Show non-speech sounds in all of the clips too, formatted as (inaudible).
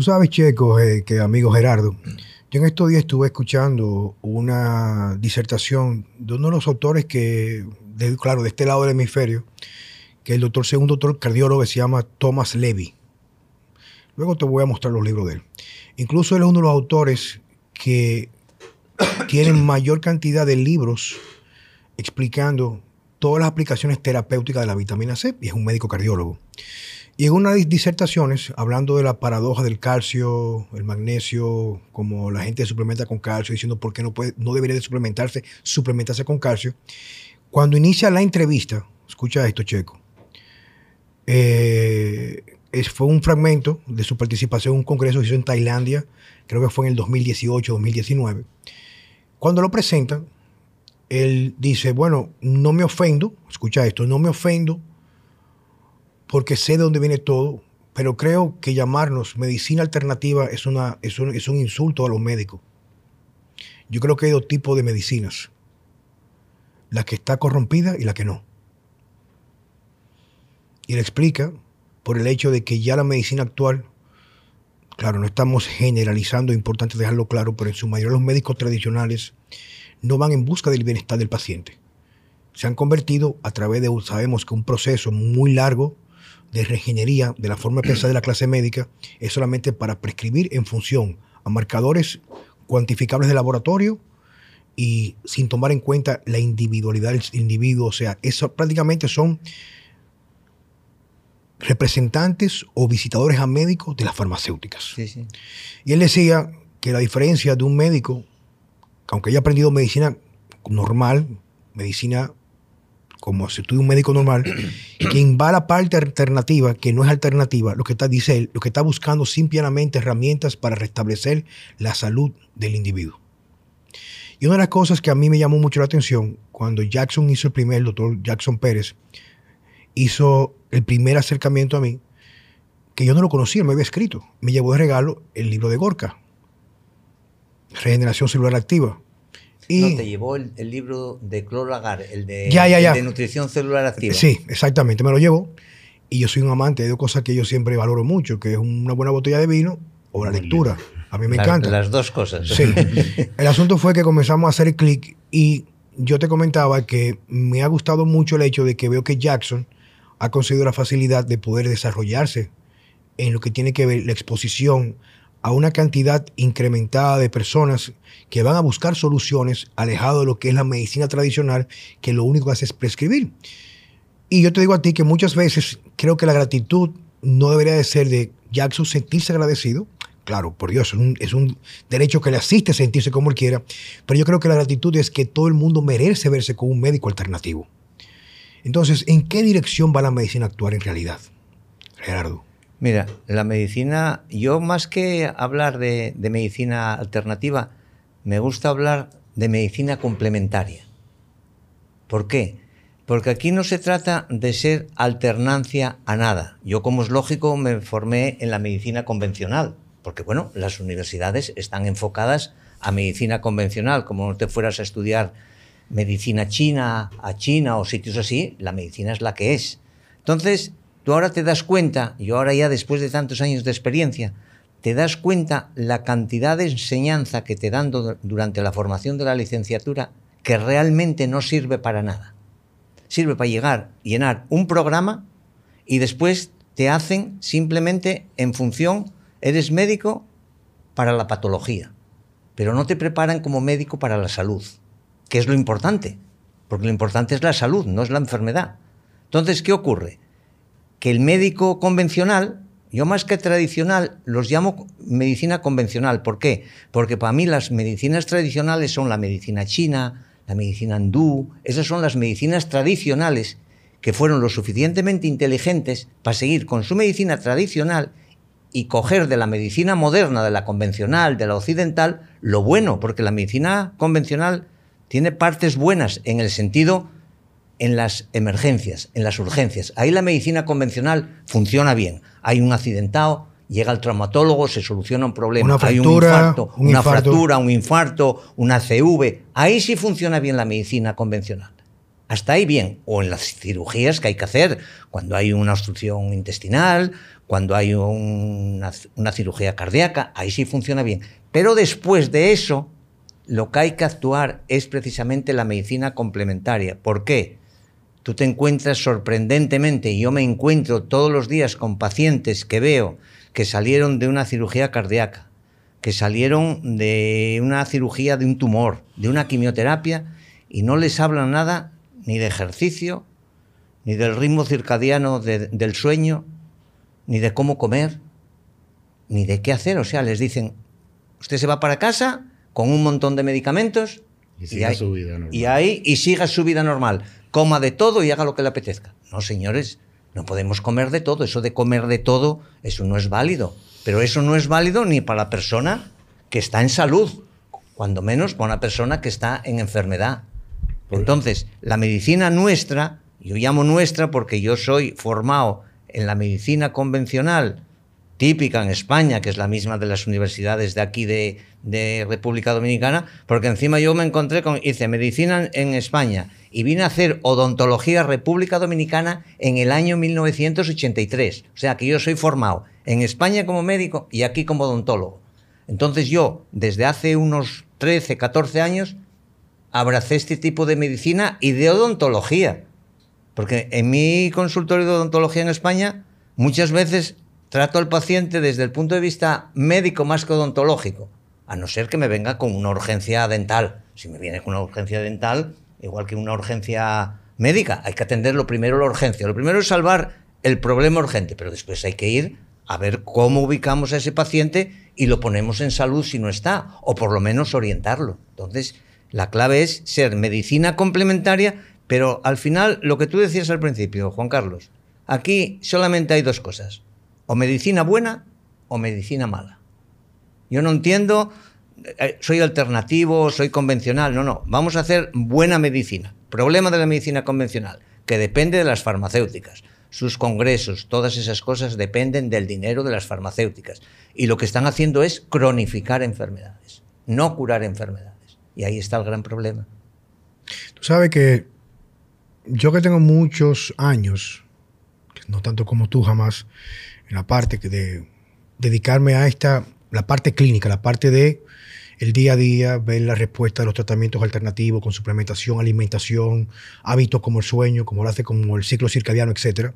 Tú sabes, Checo, eh, que amigo Gerardo, yo en estos días estuve escuchando una disertación de uno de los autores que, claro, de este lado del hemisferio, que el doctor, segundo doctor cardiólogo se llama Thomas Levy. Luego te voy a mostrar los libros de él. Incluso él es uno de los autores que (coughs) tienen mayor cantidad de libros explicando todas las aplicaciones terapéuticas de la vitamina C y es un médico cardiólogo. Y en una disertaciones, hablando de la paradoja del calcio, el magnesio, como la gente suplementa con calcio, diciendo por qué no, puede, no debería de suplementarse, suplementarse con calcio, cuando inicia la entrevista, escucha esto, Checo, eh, fue un fragmento de su participación en un congreso que hizo en Tailandia, creo que fue en el 2018-2019. Cuando lo presentan, él dice, bueno, no me ofendo, escucha esto, no me ofendo porque sé de dónde viene todo, pero creo que llamarnos medicina alternativa es, una, es, un, es un insulto a los médicos. Yo creo que hay dos tipos de medicinas, la que está corrompida y la que no. Y le explica por el hecho de que ya la medicina actual, claro, no estamos generalizando, es importante dejarlo claro, pero en su mayoría los médicos tradicionales no van en busca del bienestar del paciente. Se han convertido a través de, sabemos que un proceso muy largo de regenería de la forma de pensar de la clase médica es solamente para prescribir en función a marcadores cuantificables de laboratorio y sin tomar en cuenta la individualidad del individuo. O sea, eso prácticamente son representantes o visitadores a médicos de las farmacéuticas. Y él decía que la diferencia de un médico aunque haya aprendido medicina normal, medicina como si estuviera un médico normal, (clears throat) quien va a la parte alternativa, que no es alternativa, lo que está, dice él, lo que está buscando simplemente herramientas para restablecer la salud del individuo. Y una de las cosas que a mí me llamó mucho la atención, cuando Jackson hizo el primer, el doctor Jackson Pérez, hizo el primer acercamiento a mí, que yo no lo conocía, me había escrito, me llevó de regalo el libro de Gorka, regeneración celular activa. Y no, te llevó el, libro de Clolagar, el de, de nutrición celular activa. Sí, exactamente, me lo llevó. Y yo soy un amante de dos cosas que yo siempre valoro mucho, que es una buena botella de vino o la lectura. A mí me encanta. Las dos cosas. Sí. (laughs) El asunto fue que comenzamos a hacer clic y yo te comentaba que me ha gustado mucho el hecho de que veo que Jackson ha conseguido la facilidad de poder desarrollarse en lo que tiene que ver la exposición a una cantidad incrementada de personas que van a buscar soluciones alejado de lo que es la medicina tradicional, que lo único que hace es prescribir. Y yo te digo a ti que muchas veces creo que la gratitud no debería de ser de Jackson sentirse agradecido. Claro, por Dios, es un, es un derecho que le asiste sentirse como él quiera, pero yo creo que la gratitud es que todo el mundo merece verse con un médico alternativo. Entonces, ¿en qué dirección va la medicina actual en realidad, Gerardo? Mira, la medicina, yo más que hablar de, medicina alternativa, me gusta hablar de medicina complementaria. ¿Por qué? Porque aquí no se trata de ser alternancia a nada. Yo, como es lógico, me formé en la medicina convencional, porque bueno, las universidades están enfocadas a medicina convencional, como no te fueras a estudiar medicina china, a China o sitios así, la medicina es la que es. Entonces, Tú ahora te das cuenta, y ahora ya después de tantos años de experiencia, te das cuenta la cantidad de enseñanza que te dan durante la formación de la licenciatura que realmente no sirve para nada. Sirve para llegar, llenar un programa y después te hacen simplemente en función, eres médico para la patología, pero no te preparan como médico para la salud, que es lo importante, porque lo importante es la salud, no es la enfermedad. Entonces, ¿qué ocurre? Que el médico convencional, yo más que tradicional, los llamo medicina convencional. ¿Por qué? Porque para mí las medicinas tradicionales son la medicina china, la medicina hindú, esas son las medicinas tradicionales que fueron lo suficientemente inteligentes para seguir con su medicina tradicional y coger de la medicina moderna, de la convencional, de la occidental, lo bueno, porque la medicina convencional tiene partes buenas en el sentido en las emergencias, en las urgencias. Ahí la medicina convencional funciona bien. Hay un accidentado, llega el traumatólogo, se soluciona un problema. Hay un infarto, una fractura, un infarto, una CV. Ahí sí funciona bien la medicina convencional. Hasta ahí bien. O en las cirugías que hay que hacer, cuando hay una obstrucción intestinal, cuando hay una, una cirugía cardíaca, ahí sí funciona bien. Pero después de eso, lo que hay que actuar es precisamente la medicina complementaria. ¿Por qué? Tú te encuentras sorprendentemente, y yo me encuentro todos los días con pacientes que veo que salieron de una cirugía cardíaca, que salieron de una cirugía de un tumor, de una quimioterapia, y no les hablan nada ni de ejercicio, ni del ritmo circadiano del sueño, ni de cómo comer, ni de qué hacer. O sea, les dicen, usted se va para casa con un montón de medicamentos y siga su vida normal. Y ahí y siga su vida normal. Coma de todo y haga lo que le apetezca. No, señores, no podemos comer de todo. Eso de comer de todo, eso no es válido. Pero eso no es válido ni para la persona que está en salud, cuando menos para una persona que está en enfermedad. Entonces, la medicina nuestra, yo llamo nuestra porque yo soy formado en la medicina convencional típica en España, que es la misma de las universidades de aquí de, República Dominicana, porque encima yo me encontré con, hice medicina en España y vine a hacer odontología República Dominicana en el año 1983. O sea que yo soy formado en España como médico y aquí como odontólogo. Entonces yo, desde hace unos 13, 14 años, abracé este tipo de medicina y de odontología. Porque en mi consultorio de odontología en España, muchas veces trato al paciente desde el punto de vista médico más que odontológico, a no ser que me venga con una urgencia dental. Si me viene con una urgencia dental, igual que una urgencia médica, hay que atenderlo primero la urgencia. Lo primero es salvar el problema urgente, pero después hay que ir a ver cómo ubicamos a ese paciente y lo ponemos en salud si no está, o por lo menos orientarlo. Entonces, la clave es ser medicina complementaria, pero al final, lo que tú decías al principio, Juan Carlos, aquí solamente hay dos cosas o medicina buena o medicina mala. Yo no entiendo, eh, soy alternativo, soy convencional, no, no, vamos a hacer buena medicina. Problema de la medicina convencional, que depende de las farmacéuticas. Sus congresos, todas esas cosas dependen del dinero de las farmacéuticas. Y lo que están haciendo es cronificar enfermedades, no curar enfermedades. Y ahí está el gran problema. Tú sabes que yo que tengo muchos años, no tanto como tú jamás, en la parte de dedicarme a esta, la parte clínica, la parte de el día a día, ver la respuesta de los tratamientos alternativos con suplementación, alimentación, hábitos como el sueño, como lo hace como el ciclo circadiano, etc.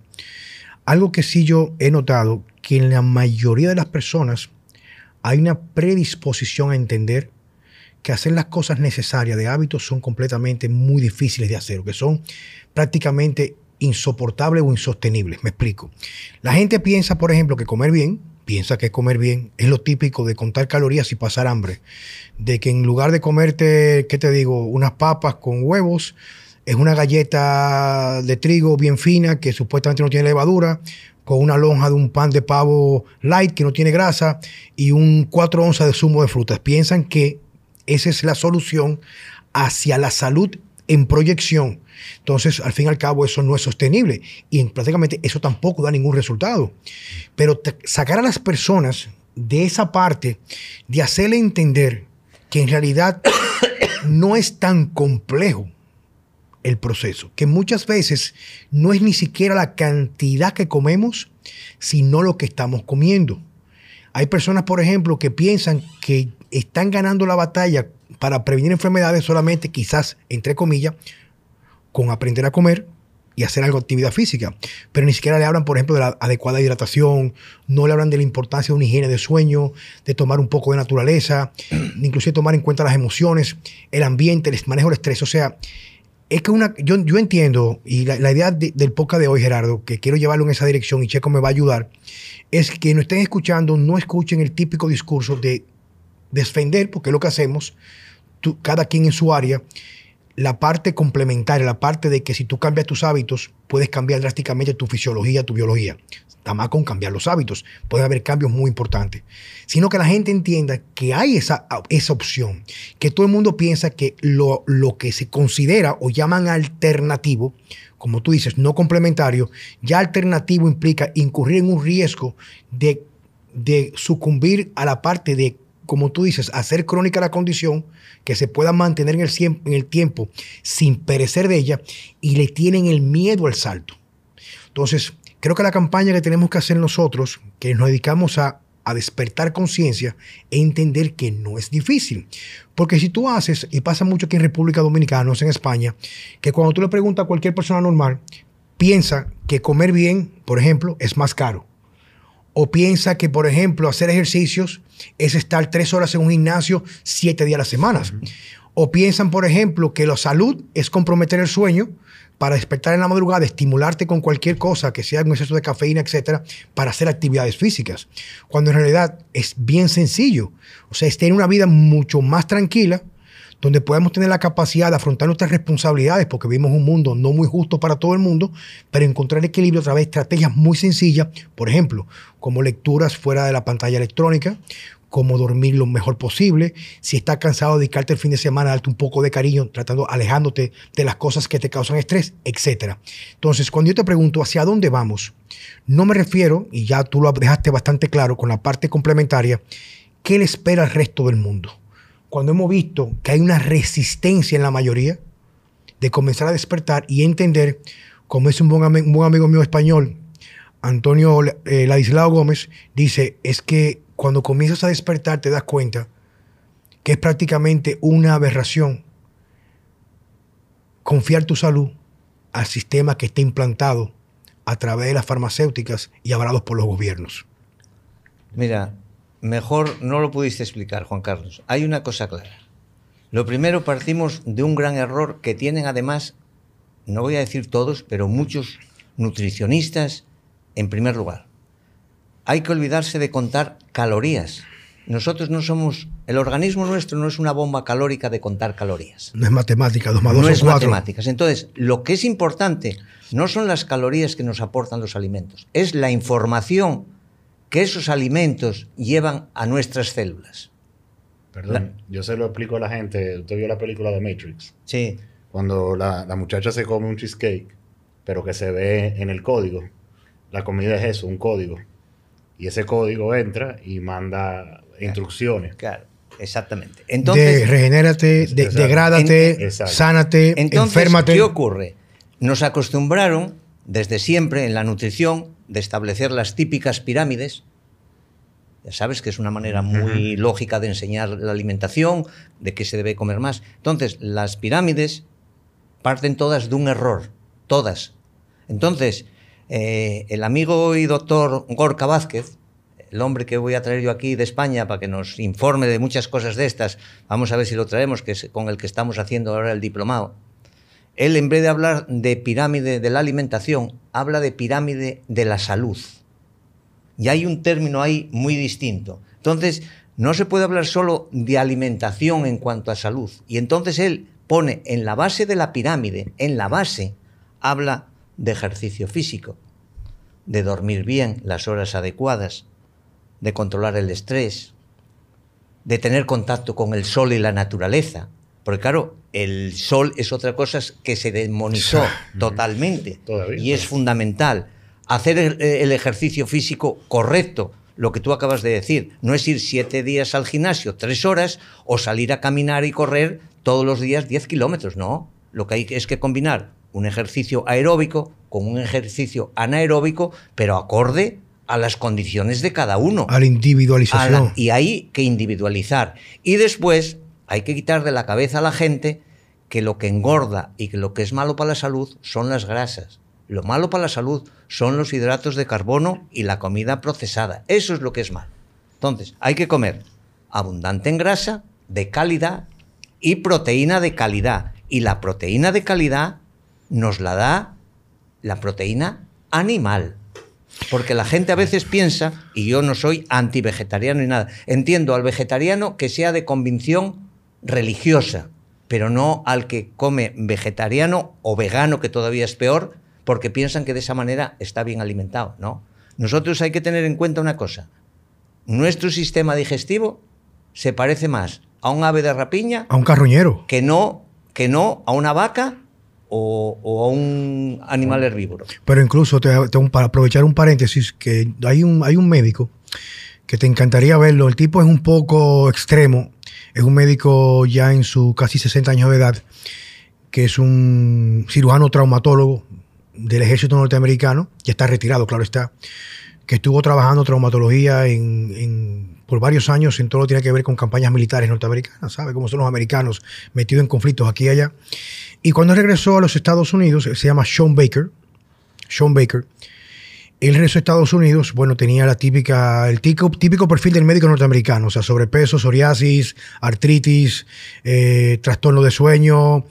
Algo que sí yo he notado, que en la mayoría de las personas hay una predisposición a entender que hacer las cosas necesarias de hábitos son completamente muy difíciles de hacer, que son prácticamente insoportable o insostenible. Me explico. La gente piensa, por ejemplo, que comer bien, piensa que comer bien es lo típico de contar calorías y pasar hambre. De que en lugar de comerte, ¿qué te digo? Unas papas con huevos, es una galleta de trigo bien fina que supuestamente no tiene levadura, con una lonja de un pan de pavo light que no tiene grasa y un 4 onzas de zumo de frutas. Piensan que esa es la solución hacia la salud en proyección. Entonces, al fin y al cabo, eso no es sostenible y prácticamente eso tampoco da ningún resultado. Pero sacar a las personas de esa parte, de hacerle entender que en realidad (coughs) no es tan complejo el proceso, que muchas veces no es ni siquiera la cantidad que comemos, sino lo que estamos comiendo. Hay personas, por ejemplo, que piensan que están ganando la batalla para prevenir enfermedades solamente, quizás, entre comillas, con aprender a comer y hacer algo de actividad física. Pero ni siquiera le hablan, por ejemplo, de la adecuada hidratación, no le hablan de la importancia de una higiene de sueño, de tomar un poco de naturaleza, (clears throat) inclusive tomar en cuenta las emociones, el ambiente, el manejo del estrés. O sea, es que una, yo, yo entiendo, y la, idea del podcast de hoy, Gerardo, que quiero llevarlo en esa dirección y Checo me va a ayudar, es que no estén escuchando, no escuchen el típico discurso de defender, porque es lo que hacemos, cada quien en su área, la parte complementaria, la parte de que si tú cambias tus hábitos, puedes cambiar drásticamente tu fisiología, tu biología. Está más con cambiar los hábitos. Puede haber cambios muy importantes. Sino que la gente entienda que hay esa, esa opción. Que todo el mundo piensa que lo, lo que se considera o llaman alternativo, como tú dices, no complementario, ya alternativo implica incurrir en un riesgo de, de sucumbir a la parte de como tú dices, hacer crónica la condición, que se pueda mantener en el, tiempo sin perecer de ella, y le tienen el miedo al salto. Entonces, creo que la campaña que tenemos que hacer nosotros, que nos dedicamos a, a despertar conciencia, es entender que no es difícil. Porque si tú haces, y pasa mucho aquí en República Dominicana, no es en España, que cuando tú le preguntas a cualquier persona normal, piensa que comer bien, por ejemplo, es más caro. O piensa que, por ejemplo, hacer ejercicios es estar tres horas en un gimnasio siete días a la semana. O piensan, por ejemplo, que la salud es comprometer el sueño para despertar en la madrugada, estimularte con cualquier cosa que sea un exceso de cafeína, etcétera, para hacer actividades físicas. Cuando en realidad es bien sencillo. O sea, es tener una vida mucho más tranquila, donde podemos tener la capacidad de afrontar nuestras responsabilidades, porque vivimos un mundo no muy justo para todo el mundo, pero encontrar equilibrio a través de estrategias muy sencillas, por ejemplo, como lecturas fuera de la pantalla electrónica, como dormir lo mejor posible, si estás cansado, dedicarte el fin de semana, darte un poco de cariño, tratando, alejándote de las cosas que te causan estrés, etc. Entonces, cuando yo te pregunto hacia dónde vamos, no me refiero, y ya tú lo dejaste bastante claro con la parte complementaria, ¿qué le espera al resto del mundo? Cuando hemos visto que hay una resistencia en la mayoría de comenzar a despertar y entender, como es un buen, amigo mío español, Antonio eh, Ladislao Gómez, dice, es que cuando comienzas a despertar te das cuenta que es prácticamente una aberración confiar tu salud al sistema que está implantado a través de las farmacéuticas y avalados por los gobiernos. Mira, mejor no lo pudiste explicar, Juan Carlos. Hay una cosa clara. Lo primero, partimos de un gran error que tienen además, no voy a decir todos, pero muchos nutricionistas en primer lugar. Hay que olvidarse de contar calorías. Nosotros no somos, el organismo nuestro no es una bomba calórica de contar calorías. No es matemática, dos más dos No es matemáticas. Entonces, lo que es importante no son las calorías que nos aportan los alimentos, es la información que esos alimentos llevan a nuestras células. Perdón, yo se lo explico a la gente. Usted vio la película de Matrix. Sí. Cuando la, muchacha se come un cheesecake, pero que se ve en el código. La comida es eso, un código. Y ese código entra y manda instrucciones. Claro. Exactamente. Entonces, de regenérate, de, degrádate, sánate, Entonces, enférmate. ¿Qué ocurre? Nos acostumbraron desde siempre en la nutrición de establecer las típicas pirámides. Ya sabes que es una manera muy lógica de enseñar la alimentación, de qué se debe comer más. Entonces, las pirámides parten todas de un error, todas. Entonces, eh, el amigo y doctor Gorka Vázquez, el hombre que voy a traer yo aquí de España para que nos informe de muchas cosas de estas, vamos a ver si lo traemos, que es con el que estamos haciendo ahora el diplomado él, en vez de hablar de pirámide de la alimentación, habla de pirámide de la salud. Y hay un término ahí muy distinto. Entonces, no se puede hablar solo de alimentación en cuanto a salud. Y entonces él pone en la base de la pirámide, en la base, habla de ejercicio físico, de dormir bien las horas adecuadas, de controlar el estrés, de tener contacto con el sol y la naturaleza. Porque claro, el sol es otra cosa que se demonizó totalmente y es fundamental. Hacer el, ejercicio físico correcto, lo que tú acabas de decir, no es ir siete días al gimnasio, tres horas, o salir a caminar y correr todos los días diez kilómetros, no. Lo que hay es que combinar un ejercicio aeróbico con un ejercicio anaeróbico, pero acorde a las condiciones de cada uno. A la individualización. y hay que individualizar. Y después hay que quitar de la cabeza a la gente que lo que engorda y que lo que es malo para la salud son las grasas. Lo malo para la salud son los hidratos de carbono y la comida procesada. Eso es lo que es malo. Entonces, hay que comer abundante en grasa, de calidad y proteína de calidad. Y la proteína de calidad nos la da la proteína animal. Porque la gente a veces piensa, y yo no soy anti-vegetariano ni nada, entiendo al vegetariano que sea de convicción religiosa, pero no al que come vegetariano o vegano, que todavía es peor, porque piensan que de esa manera está bien alimentado. No. Nosotros hay que tener en cuenta una cosa. Nuestro sistema digestivo se parece más a un ave de rapiña. A un carroñero. Que no, que no a una vaca o, a un animal herbívoro. Pero incluso, para aprovechar un paréntesis, que hay un, hay un médico que te encantaría verlo. El tipo es un poco extremo. Es un médico ya en su casi 60 años de edad, que es un cirujano traumatólogo del ejército norteamericano. Ya está retirado, claro está. Que estuvo trabajando traumatología en, por varios años en todo lo que tiene que ver con campañas militares norteamericanas. ¿Sabe cómo son los americanos metidos en conflictos aquí y allá? Y cuando regresó a los Estados Unidos, se llama Sean Baker. Sean Baker el regresó a Estados Unidos, bueno, tenía la típica, el típico, perfil del médico norteamericano, o sea, sobrepeso, psoriasis, artritis, eh, trastorno de sueño,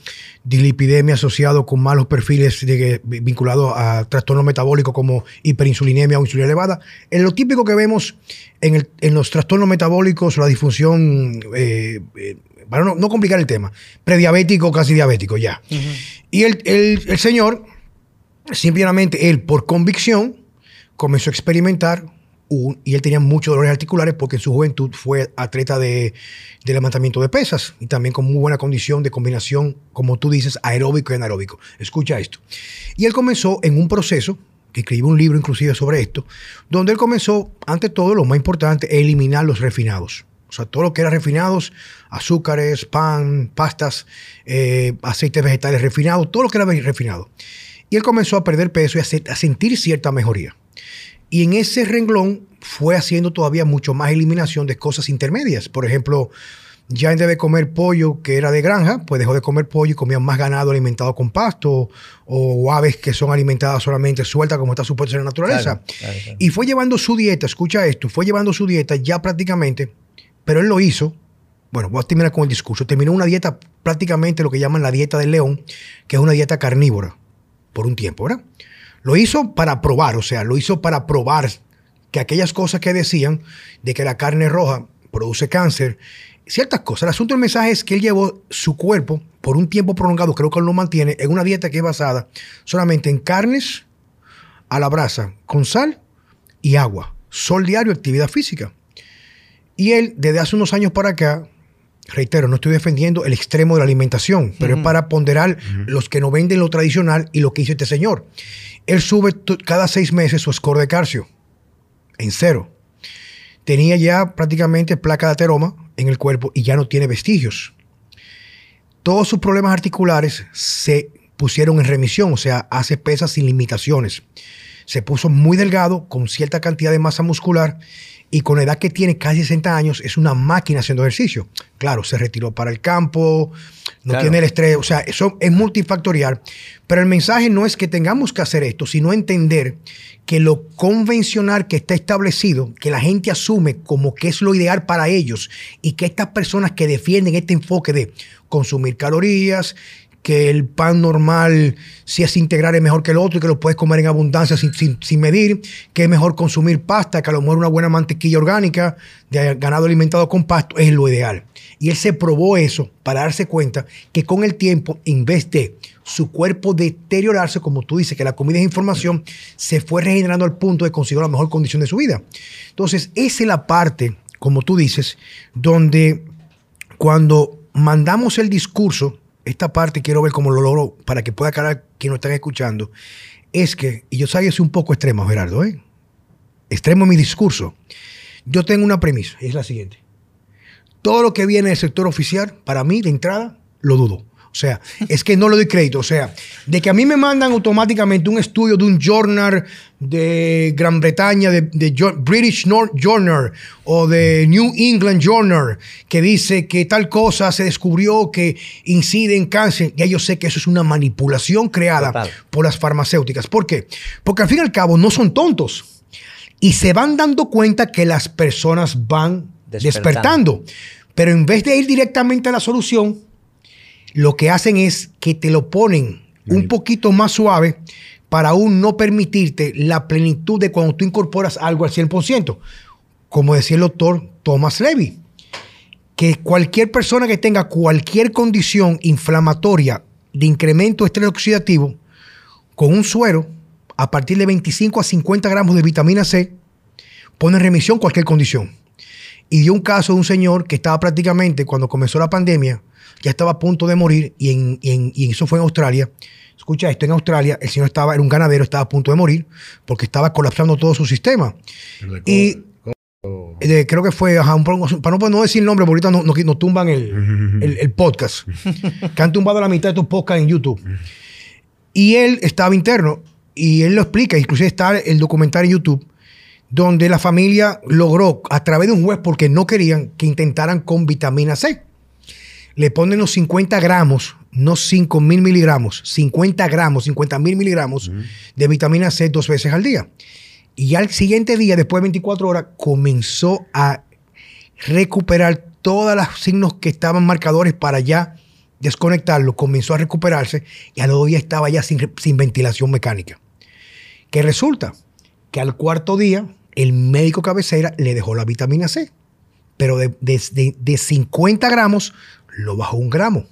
dilipidemia asociado con malos perfiles vinculados a trastornos metabólicos como hiperinsulinemia o insulina elevada. En lo típico que vemos en, los trastornos metabólicos, la disfunción, eh, eh, para no, complicar el tema, prediabético, casi diabético ya. Y el, el señor, simplemente él por convicción, comenzó a experimentar y él tenía muchos dolores articulares porque en su juventud fue atleta de, levantamiento de pesas y también con muy buena condición de combinación, como tú dices, aeróbico y anaeróbico. Escucha esto. Y él comenzó en un proceso, que escribió un libro inclusive sobre esto, donde él comenzó, ante todo, lo más importante, a eliminar los refinados. O sea, todo lo que era refinados, azúcares, pan, pastas, eh, aceites vegetales refinados, todo lo que era refinado. Y él comenzó a perder peso y a sentir cierta mejoría. Y en ese renglón fue haciendo todavía mucho más eliminación de cosas intermedias. Por ejemplo, ya en vez de comer pollo que era de granja, pues dejó de comer pollo y comía más ganado alimentado con pasto o, aves que son alimentadas solamente sueltas como está supuesto en la naturaleza. Y fue llevando su dieta, escucha esto, fue llevando su dieta ya prácticamente, pero él lo hizo. Bueno, voy a terminar con el discurso. Terminó una dieta prácticamente lo que llaman la dieta del león, que es una dieta carnívora, por un tiempo, ¿verdad? Lo hizo para probar, o sea, lo hizo para probar que aquellas cosas que decían de que la carne roja produce cáncer, ciertas cosas. El asunto del mensaje es que él llevó su cuerpo por un tiempo prolongado, creo que él lo mantiene, en una dieta que es basada solamente en carnes a la brasa, con sal y agua, sol diario, actividad física. Y él, desde hace unos años para acá, reitero, no estoy defendiendo el extremo de la alimentación, pero es para ponderar los que no venden lo tradicional y lo que hizo este señor. Él sube cada seis meses su score de calcio en cero. Tenía ya prácticamente placa de ateroma en el cuerpo y ya no tiene vestigios. Todos sus problemas articulares se pusieron en remisión, o sea, hace pesas sin limitaciones. Se puso muy delgado, con cierta cantidad de masa muscular y con la edad que tiene, casi 60 años, es una máquina haciendo ejercicio. Claro, se retiró para el campo, no tiene el estrés, o sea, eso es multifactorial. Pero el mensaje no es que tengamos que hacer esto, sino entender que lo convencional que está establecido, que la gente asume como que es lo ideal para ellos y que estas personas que defienden este enfoque de consumir calorías, que el pan normal, si es integral, es mejor que el otro y que lo puedes comer en abundancia sin, medir, que es mejor consumir pasta, que a lo mejor una buena mantequilla orgánica de ganado alimentado con pasto es lo ideal. Y él se probó eso para darse cuenta que con el tiempo, en vez de su cuerpo deteriorarse, como tú dices, que la comida es información, se fue regenerando al punto de conseguir la mejor condición de su vida. Entonces, esa es la parte, como tú dices, donde cuando mandamos el discurso, esta parte quiero ver cómo lo logro para que pueda aclarar quien nos están escuchando, es que, y yo soy un poco extremo, Gerardo, ¿eh? extremo en mi discurso, yo tengo una premisa, y es la siguiente. Todo lo que viene del sector oficial, para mí, de entrada, lo dudo. O sea, es que no le doy crédito. O sea, de que a mí me mandan automáticamente un estudio de un journal de Gran Bretaña, de, British North Journal o de New England Journal, que dice que tal cosa se descubrió que incide en cáncer. Ya yo sé que eso es una manipulación creada por las farmacéuticas. ¿Por qué? Porque al fin y al cabo no son tontos. Y se van dando cuenta que las personas van despertando. Pero en vez de ir directamente a la solución, lo que hacen es que te lo ponen un poquito más suave para aún no permitirte la plenitud de cuando tú incorporas algo al 100%. Como decía el doctor Thomas Levy, que cualquier persona que tenga cualquier condición inflamatoria de incremento de estrés oxidativo, con un suero, a partir de 25 a 50 gramos de vitamina C, pone en remisión cualquier condición. Y dio un caso de un señor que estaba prácticamente, cuando comenzó la pandemia, ya estaba a punto de morir y, en, eso fue en Australia. Escucha esto, en Australia el señor estaba, era un ganadero, estaba a punto de morir porque estaba colapsando todo su sistema. Y de- creo que fue, ajá, un para no, no decir el nombre, porque ahorita nos no, nos tumban el, (laughs) el- el podcast, que han tumbado la mitad de estos podcasts en YouTube. Y él estaba interno y él lo explica, inclusive está el documental en YouTube, donde la familia logró, a través de un juez, porque no querían que intentaran con vitamina C. Le ponen los 50 gramos, no 5 mil miligramos, 50 gramos, 50 mil miligramos de vitamina C dos veces al día. Y al siguiente día, después de 24 horas, comenzó a recuperar todos los signos que estaban marcadores para ya desconectarlo. Comenzó a recuperarse y a los dos días estaba ya sin, sin ventilación mecánica. ¿Qué resulta? Que al cuarto día, el médico cabecera le dejó la vitamina C. Pero de, de- de- de 50 gramos, lo bajó un gramo.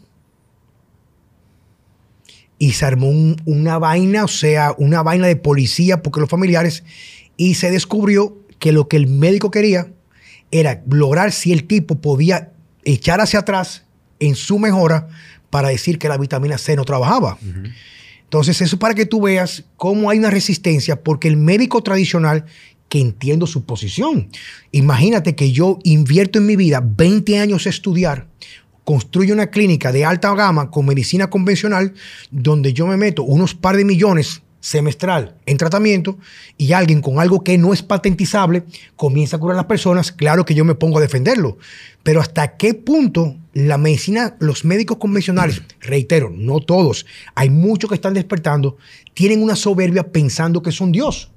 Y se armó un- una vaina, o sea, una vaina de policía, porque los familiares, y se descubrió que lo que el médico quería era lograr si el tipo podía echar hacia atrás en su mejora para decir que la vitamina C no trabajaba. Entonces, eso para que tú veas cómo hay una resistencia, porque el médico tradicional, que entiendo su posición, imagínate que yo invierto en mi vida 20 años a estudiar, construyo una clínica de alta gama con medicina convencional, donde yo me meto unos par de millones semestral en tratamiento y alguien con algo que no es patentizable comienza a curar a las personas, claro que yo me pongo a defenderlo. Pero hasta qué punto la medicina, los médicos convencionales, (clears throat) reitero, no todos, hay muchos que están despertando, tienen una soberbia pensando que son Dios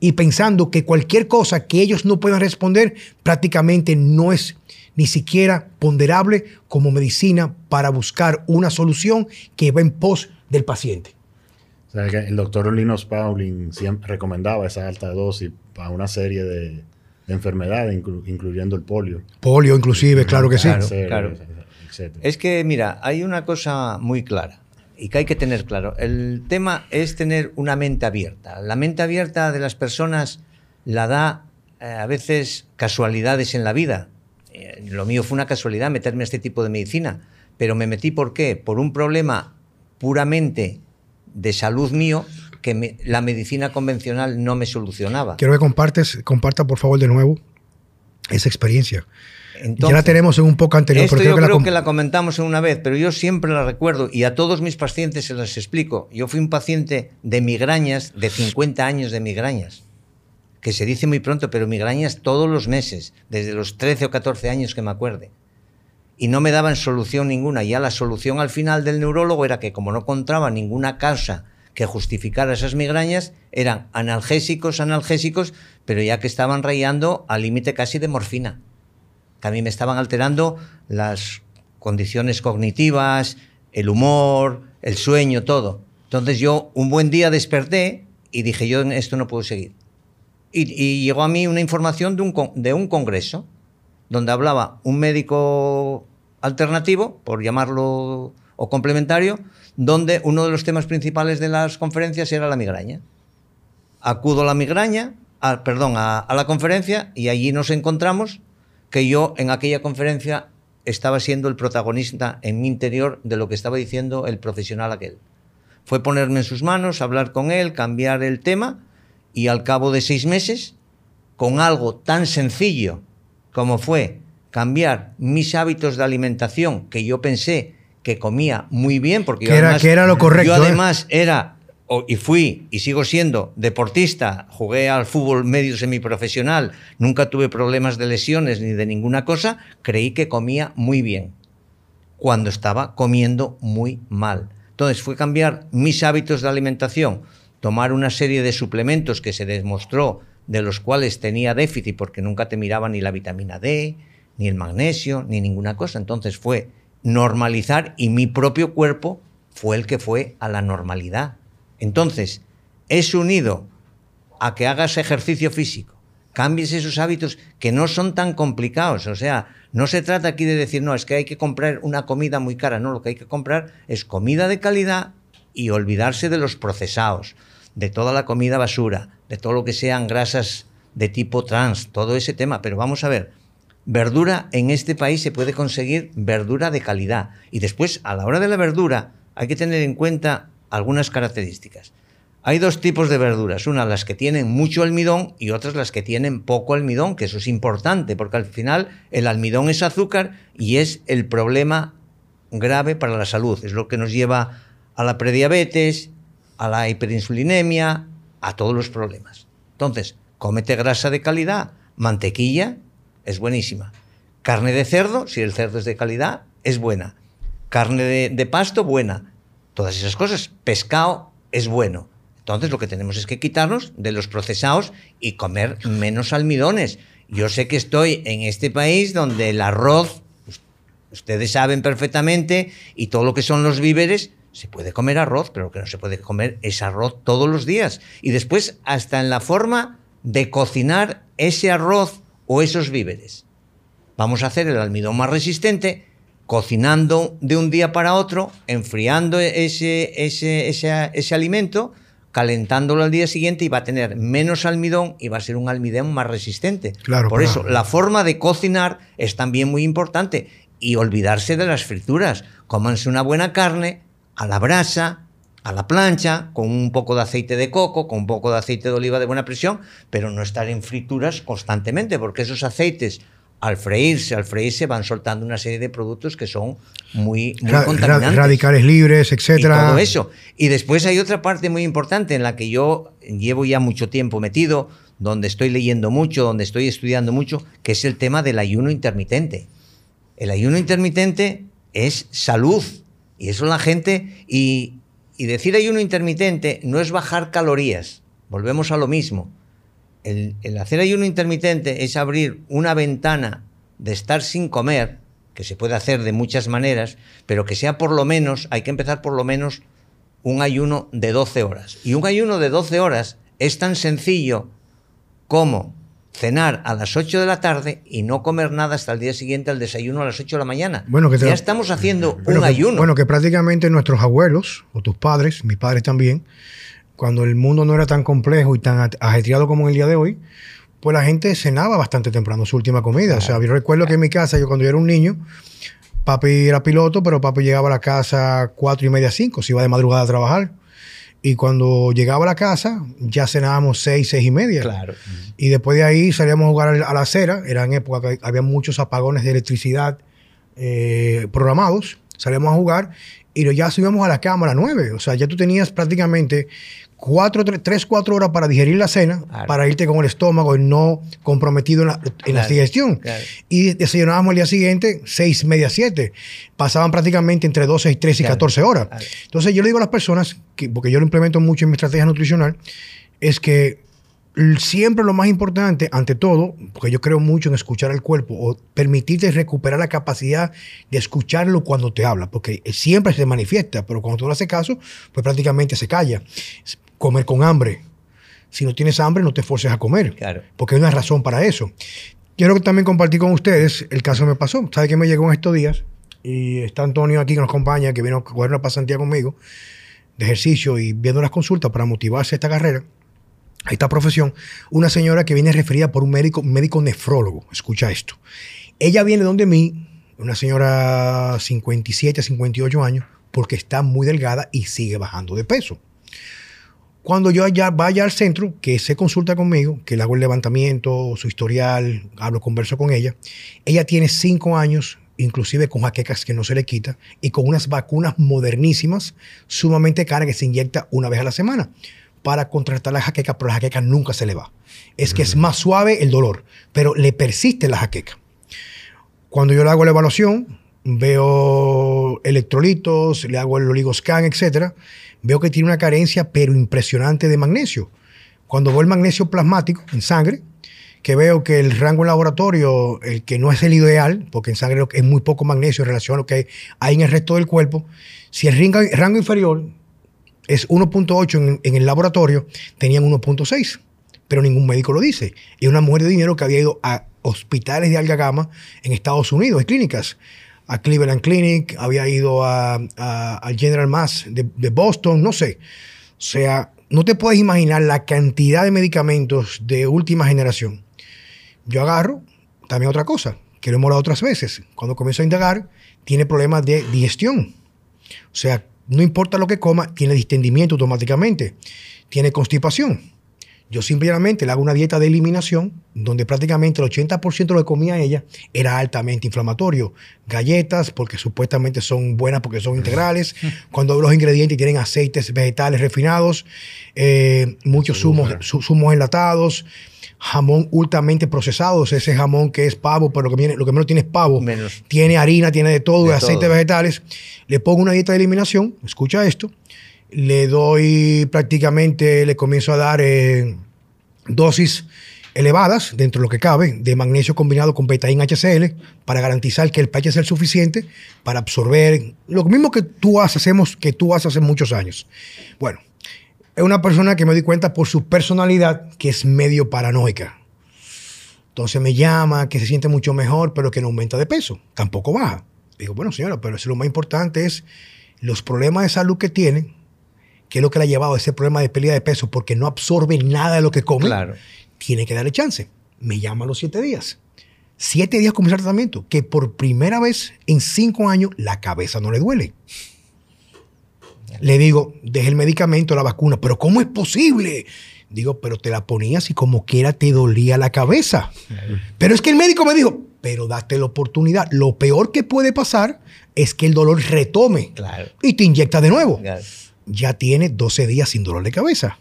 y pensando que cualquier cosa que ellos no puedan responder prácticamente no es ni siquiera ponderable como medicina para buscar una solución que va en pos del paciente. O sea, que el doctor Linus Pauling siempre recomendaba esa alta dosis para una serie de, de enfermedades, inclu- incluyendo el polio. Polio inclusive, claro que sí. Claro, claro. Es que, mira, hay una cosa muy clara y que hay que tener claro. El tema es tener una mente abierta. La mente abierta de las personas la da eh, a veces casualidades en la vida. Eh, lo mío fue una casualidad meterme a este tipo de medicina, pero me metí ¿por qué? Por un problema puramente de salud mío que me- la medicina convencional no me solucionaba. Quiero que compartes, comparta por favor de nuevo esa experiencia. ya la tenemos en un poco anterior, Esto creo yo que la creo com- que la comentamos en una vez, pero yo siempre la recuerdo y a todos mis pacientes se las explico. Yo fui un paciente de migrañas, de 50 años de migrañas, que se dice muy pronto, pero migrañas todos los meses, desde los 13 o 14 años que me acuerde. Y no me daban solución ninguna. Ya la solución al final del neurólogo era que como no encontraba ninguna causa que justificara esas migrañas, eran analgésicos, analgésicos, pero ya que estaban rayando al límite casi de morfina que a mí me estaban alterando las condiciones cognitivas, el humor, el sueño, todo. Entonces yo un buen día desperté y dije, yo en esto no puedo seguir. Y, llegó a mí una información de un, con- de un congreso donde hablaba un médico alternativo, por llamarlo, o complementario, donde uno de los temas principales de las conferencias era la migraña. Acudo a la migraña, a- perdón, a, a la conferencia y allí nos encontramos que yo en aquella conferencia estaba siendo el protagonista en mi interior de lo que estaba diciendo el profesional aquel. Fue ponerme en sus manos, hablar con él, cambiar el tema y al cabo de seis meses, con algo tan sencillo como fue cambiar mis hábitos de alimentación, que yo pensé que comía muy bien, porque yo era- además- que era lo correcto, Yo ¿eh? además era y fui y sigo siendo deportista, jugué al fútbol medio semiprofesional, nunca tuve problemas de lesiones ni de ninguna cosa, creí que comía muy bien, cuando estaba comiendo muy mal. Entonces fue cambiar mis hábitos de alimentación, tomar una serie de suplementos que se demostró de los cuales tenía déficit porque nunca te miraba ni la vitamina D, ni el magnesio, ni ninguna cosa. Entonces fue normalizar y mi propio cuerpo fue el que fue a la normalidad. Entonces, es unido a que hagas ejercicio físico, cambies esos hábitos que no son tan complicados. O sea, no se trata aquí de decir, no, es que hay que comprar una comida muy cara. No, lo que hay que comprar es comida de calidad y olvidarse de los procesados, de toda la comida basura, de todo lo que sean grasas de tipo trans, todo ese tema. Pero vamos a ver, verdura en este país se puede conseguir verdura de calidad. Y después, a la hora de la verdura, hay que tener en cuenta algunas características. Hay dos tipos de verduras, una las que tienen mucho almidón y otras las que tienen poco almidón, que eso es importante, porque al final el almidón es azúcar y es el problema grave para la salud, es lo que nos lleva a la prediabetes, a la hiperinsulinemia, a todos los problemas. Entonces, cómete grasa de calidad, mantequilla es buenísima, carne de cerdo, si el cerdo es de calidad, es buena, carne de, de pasto, buena, todas esas cosas, pescado es bueno entonces lo que tenemos es que quitarnos de los procesados y comer menos almidones. Yo sé que estoy en este país donde el arroz, ustedes saben perfectamente, y todo lo que son los víveres, se puede comer arroz, pero lo que no se puede comer es arroz todos los días. Y después hasta en la forma de cocinar ese arroz o esos víveres. Vamos a hacer el almidón más resistente cocinando de un día para otro, enfriando ese, ese, ese, ese alimento calentándolo al día siguiente y va a tener menos almidón y va a ser un almidón más resistente. Claro, Por claro. eso, la forma de cocinar es también muy importante. Y olvidarse de las frituras. Cómanse una buena carne a la brasa, a la plancha, con un poco de aceite de coco, con un poco de aceite de oliva de buena presión, pero no estar en frituras constantemente, porque esos aceites al freírse, al freírse van soltando una serie de productos que son muy, muy Ra- ra- contaminantes radicales libres, y etcétera. todo eso. Y después hay otra parte muy importante en la que yo llevo ya mucho tiempo metido, donde estoy leyendo mucho, donde estoy estudiando mucho, que es el tema del ayuno intermitente. El ayuno intermitente es salud. Y eso la gente... Y, y decir ayuno intermitente no es bajar calorías. Volvemos a lo mismo. El, el hacer ayuno intermitente es abrir una ventana de estar sin comer, que se puede hacer de muchas maneras, pero que sea por lo menos, hay que empezar por lo menos un ayuno de 12 horas. Y un ayuno de 12 horas es tan sencillo como cenar a las 8 de la tarde y no comer nada hasta el día siguiente al desayuno a las 8 de la mañana. Bueno, que te- ya estamos haciendo Bueno, un que- ayuno. Bueno, que prácticamente nuestros abuelos, o tus padres, mis padres también, cuando el mundo no era tan complejo y tan ajetreado como en el día de hoy, pues la gente cenaba bastante temprano su última comida. O sea, yo recuerdo que en mi casa, yo cuando yo era un niño, papi era piloto, pero papi llegaba a la casa cuatro y media, cinco, se iba de madrugada a trabajar. Y cuando llegaba a la casa, ya cenábamos seis, seis y media. Claro. Y después de ahí salíamos a jugar a la acera. Era en época que había muchos apagones de electricidad eh, programados. Salíamos a jugar y ya subíamos a la cama a las 9. O sea, ya tú tenías prácticamente cuatro, tres, cuatro horas para digerir la cena, Claro. para irte con el estómago no comprometido en la, en la digestión. claro. Y desayunábamos al día siguiente, seis, media, siete. Pasaban prácticamente entre 12 y 13 y Claro, 14 horas. Entonces yo le digo a las personas, que, porque yo lo implemento mucho en mi estrategia nutricional, es que siempre lo más importante, ante todo, porque yo creo mucho en escuchar al cuerpo o permitirte recuperar la capacidad de escucharlo cuando te habla, porque siempre se manifiesta, pero cuando tú le haces caso, pues prácticamente se calla. Comer con hambre. Si no tienes hambre, no te forces a comer, Claro. porque hay una razón para eso. Quiero que también compartir con ustedes el caso que me pasó. ¿Sabe qué me llegó en estos días? Y está Antonio aquí que nos acompaña, que vino a coger una pasantía conmigo de ejercicio y viendo las consultas para motivarse a esta carrera, a esta profesión, una señora que viene referida por un médico, médico nefrólogo. Escucha esto. Ella viene donde mí, una señora 57, 58 años, porque está muy delgada y sigue bajando de peso. Cuando yo allá vaya al centro, que se consulta conmigo, que le hago el levantamiento, su historial, hablo, converso con ella, ella tiene cinco años, inclusive con jaquecas que no se le quita, y con unas vacunas modernísimas, sumamente caras, que se inyecta una vez a la semana para contrarrestar la jaqueca, pero la jaqueca nunca se le va. Es que es más suave el dolor, pero le persiste la jaqueca. Cuando yo le hago la evaluación, veo electrolitos, le hago el oligoscan, etcétera, veo que tiene una carencia pero impresionante de magnesio. Cuando veo el magnesio plasmático en sangre, que veo que el rango en laboratorio, el que no es el ideal, porque en sangre es muy poco magnesio en relación a lo que hay en el resto del cuerpo, si el rango, inferior es 1.8 en, en el laboratorio, tenían 1.6, pero ningún médico lo dice. Y una mujer de dinero que había ido a hospitales de alta gama en Estados Unidos, en clínicas, a Cleveland Clinic, había ido a, a- al General Mass de, de Boston, no sé. O sea, no te puedes imaginar la cantidad de medicamentos de última generación. Yo agarro también otra cosa, que lo hemos hablado otras veces. Cuando comienzo a indagar, tiene problemas de digestión. O sea, no importa lo que coma, tiene distendimiento automáticamente. tiene constipación. Yo simplemente le hago una dieta de eliminación donde prácticamente el 80% de lo que comía ella era altamente inflamatorio. Galletas, porque supuestamente son buenas porque son integrales. (laughs) Cuando los ingredientes tienen aceites vegetales refinados, eh, muchos zumos, enlatados, jamón ultramente procesado, ese jamón que es pavo, pero lo que, viene, lo que menos tiene es pavo. Menos. Tiene harina, tiene de todo, De aceites vegetales. Le pongo una dieta de eliminación, escucha esto. Le doy prácticamente, le comienzo a dar eh, dosis elevadas, dentro de lo que cabe, de magnesio combinado con betaína HCl para garantizar que el pH sea el suficiente para absorber lo mismo que tú haces, hacemos, que tú haces hace muchos años. Bueno, es una persona que me di cuenta por su personalidad que es medio paranoica. Entonces me llama, que se siente mucho mejor, pero que no aumenta de peso, tampoco baja. Digo, bueno, señora, pero eso lo más importante es los problemas de salud que tiene, que es lo que le ha llevado a ese problema de pérdida de peso, porque no absorbe nada de lo que come. Claro. Tiene que darle chance. Me llama a los siete días. Siete días comienza el tratamiento, que por primera vez en cinco años la cabeza no le duele. Le digo, deje el medicamento, la vacuna, pero ¿cómo es posible? Digo, pero te la ponías y como quiera te dolía la cabeza. Pero es que el médico me dijo, pero date la oportunidad. Lo peor que puede pasar es que el dolor retome Claro. y te inyecta de nuevo. Claro. Ya tiene 12 días sin dolor de cabeza.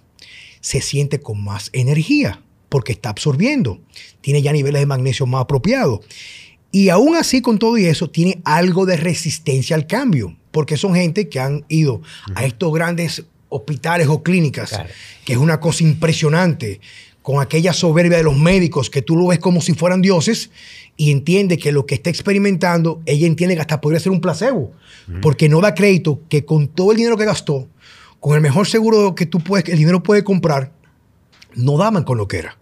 Se siente con más energía porque está absorbiendo. Tiene ya niveles de magnesio más apropiados. Y aún así, con todo y eso, tiene algo de resistencia al cambio, porque son gente que han ido a estos grandes hospitales o clínicas, Claro. que es una cosa impresionante, con aquella soberbia de los médicos, que tú lo ves como si fueran dioses, y entiende que lo que está experimentando, ella entiende que hasta podría ser un placebo, porque no da crédito que con todo el dinero que gastó, con el mejor seguro que tú puedes, el dinero puede comprar, no daban con lo que era.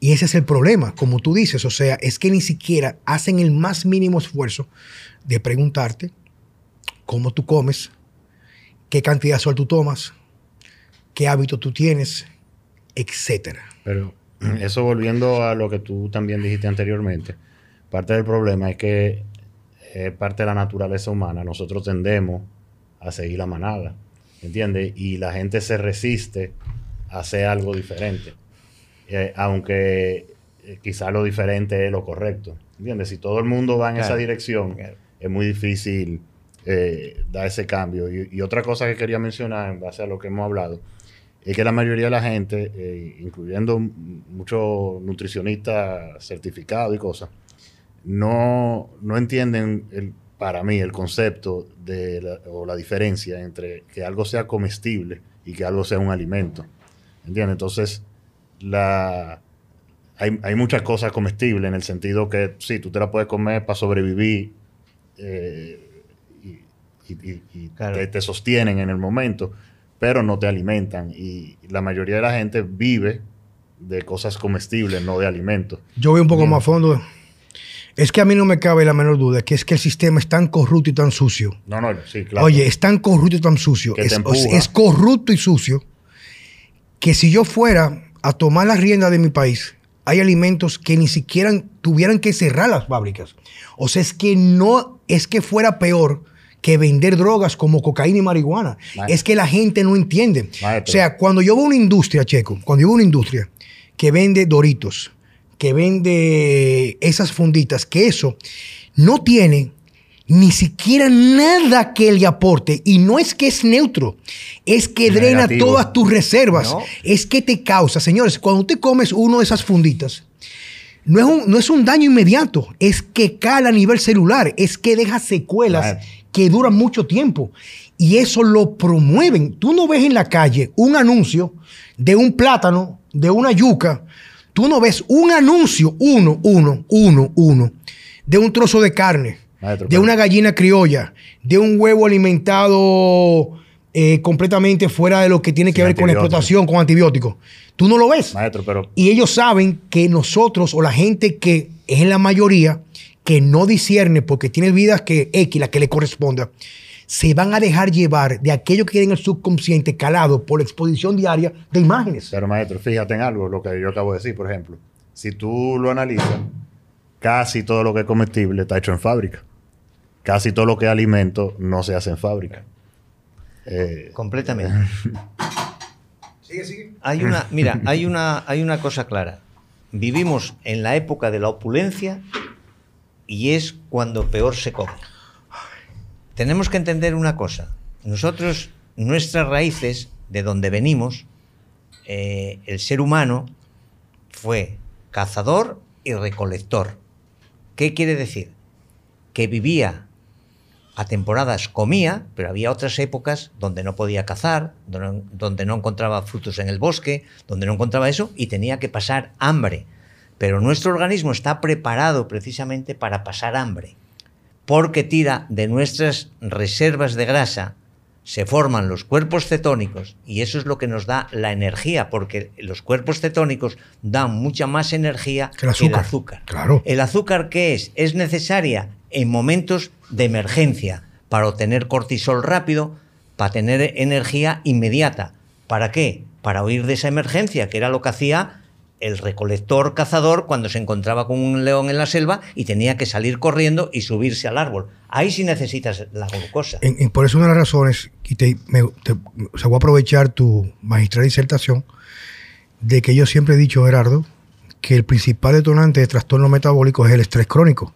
Y ese es el problema, como tú dices, o sea, es que ni siquiera hacen el más mínimo esfuerzo de preguntarte cómo tú comes, qué cantidad de sol tú tomas, qué hábito tú tienes, etcétera. Pero (clears throat) eso volviendo a lo que tú también dijiste anteriormente, parte del problema es que es parte de la naturaleza humana. Nosotros tendemos a seguir la manada, ¿entiendes? Y la gente se resiste a hacer algo diferente. Eh, aunque eh, quizá lo diferente es lo correcto, ¿entiendes? Si todo el mundo va en esa dirección, claro. es muy difícil eh, dar ese cambio. Y, y otra cosa que quería mencionar en base a lo que hemos hablado, es que la mayoría de la gente, eh, incluyendo muchos nutricionistas certificados y cosas, no, no entienden, el, para mí, el concepto de la- o la diferencia entre que algo sea comestible y que algo sea un alimento. ¿Entiendes? Entonces, la, hay, hay muchas cosas comestibles en el sentido que sí, tú te las puedes comer para sobrevivir eh, y, y- y- y Claro. te, te sostienen en el momento, pero no te alimentan. Y la mayoría de la gente vive de cosas comestibles, no de alimentos. Yo voy un poco más a fondo. Es que a mí no me cabe la menor duda que es que el sistema es tan corrupto y tan sucio. No, no, sí, claro. Oye, es tan corrupto y tan sucio. Que te Es, es corrupto y sucio que si yo fuera a tomar las riendas de mi país, hay alimentos que ni siquiera tuvieran que cerrar las fábricas. O sea, es que no es que fuera peor que vender drogas como cocaína y marihuana. Maestro. Es que la gente no entiende. Maestro. O sea, cuando yo veo una industria, Checo, cuando yo veo una industria que vende Doritos, que vende esas funditas, que eso no tiene ni siquiera nada que le aporte. Y no es que es neutro, es que drena todas tus reservas. No. Es que te causa, señores, cuando te comes uno de esas funditas, no es, un, no es un daño inmediato, es que cala a nivel celular, es que deja secuelas Claro. que duran mucho tiempo. Y eso lo promueven. Tú no ves en la calle un anuncio de un plátano, de una yuca. Tú no ves un anuncio, uno, uno, uno, uno, de un trozo de carne, Maestro, de una gallina criolla, de un huevo alimentado eh, completamente fuera de lo que tiene que ver con la explotación, con antibióticos. Tú no lo ves. Maestro, pero Y ellos saben que nosotros o la gente que es en la mayoría que no discierne porque tiene vidas que X, la que le corresponda, se van a dejar llevar de aquello que tiene en el subconsciente calado por la exposición diaria de imágenes. Pero maestro, fíjate en algo, lo que yo acabo de decir, por ejemplo. Si tú lo analizas, casi todo lo que es comestible está hecho en fábrica. Casi todo lo que es alimento no se hace en fábrica. Eh, Completamente. (laughs) Sigue, sigue. Hay una, mira, hay una, hay una cosa clara. Vivimos en la época de la opulencia y es cuando peor se come. Tenemos que entender una cosa. Nosotros, nuestras raíces, de donde venimos, eh, el ser humano fue cazador y recolector. ¿Qué quiere decir? Que vivía a temporadas comía, pero había otras épocas donde no podía cazar, donde, donde no encontraba frutos en el bosque, donde no encontraba eso y tenía que pasar hambre. Pero nuestro organismo está preparado precisamente para pasar hambre, porque tira de nuestras reservas de grasa, se forman los cuerpos cetónicos y eso es lo que nos da la energía, porque los cuerpos cetónicos dan mucha más energía Que el azúcar, azúcar. claro. ¿El azúcar qué es? Es necesaria en momentos de emergencia para obtener cortisol rápido, para tener energía inmediata. ¿Para qué? Para huir de esa emergencia, que era lo que hacía el recolector cazador cuando se encontraba con un león en la selva y tenía que salir corriendo y subirse al árbol. Ahí sí necesitas la glucosa. En- por eso una de las razones, y te, te- o sea, voy a aprovechar tu magistral disertación, de que yo siempre he dicho, Gerardo, que el principal detonante de trastorno metabólico es el estrés crónico.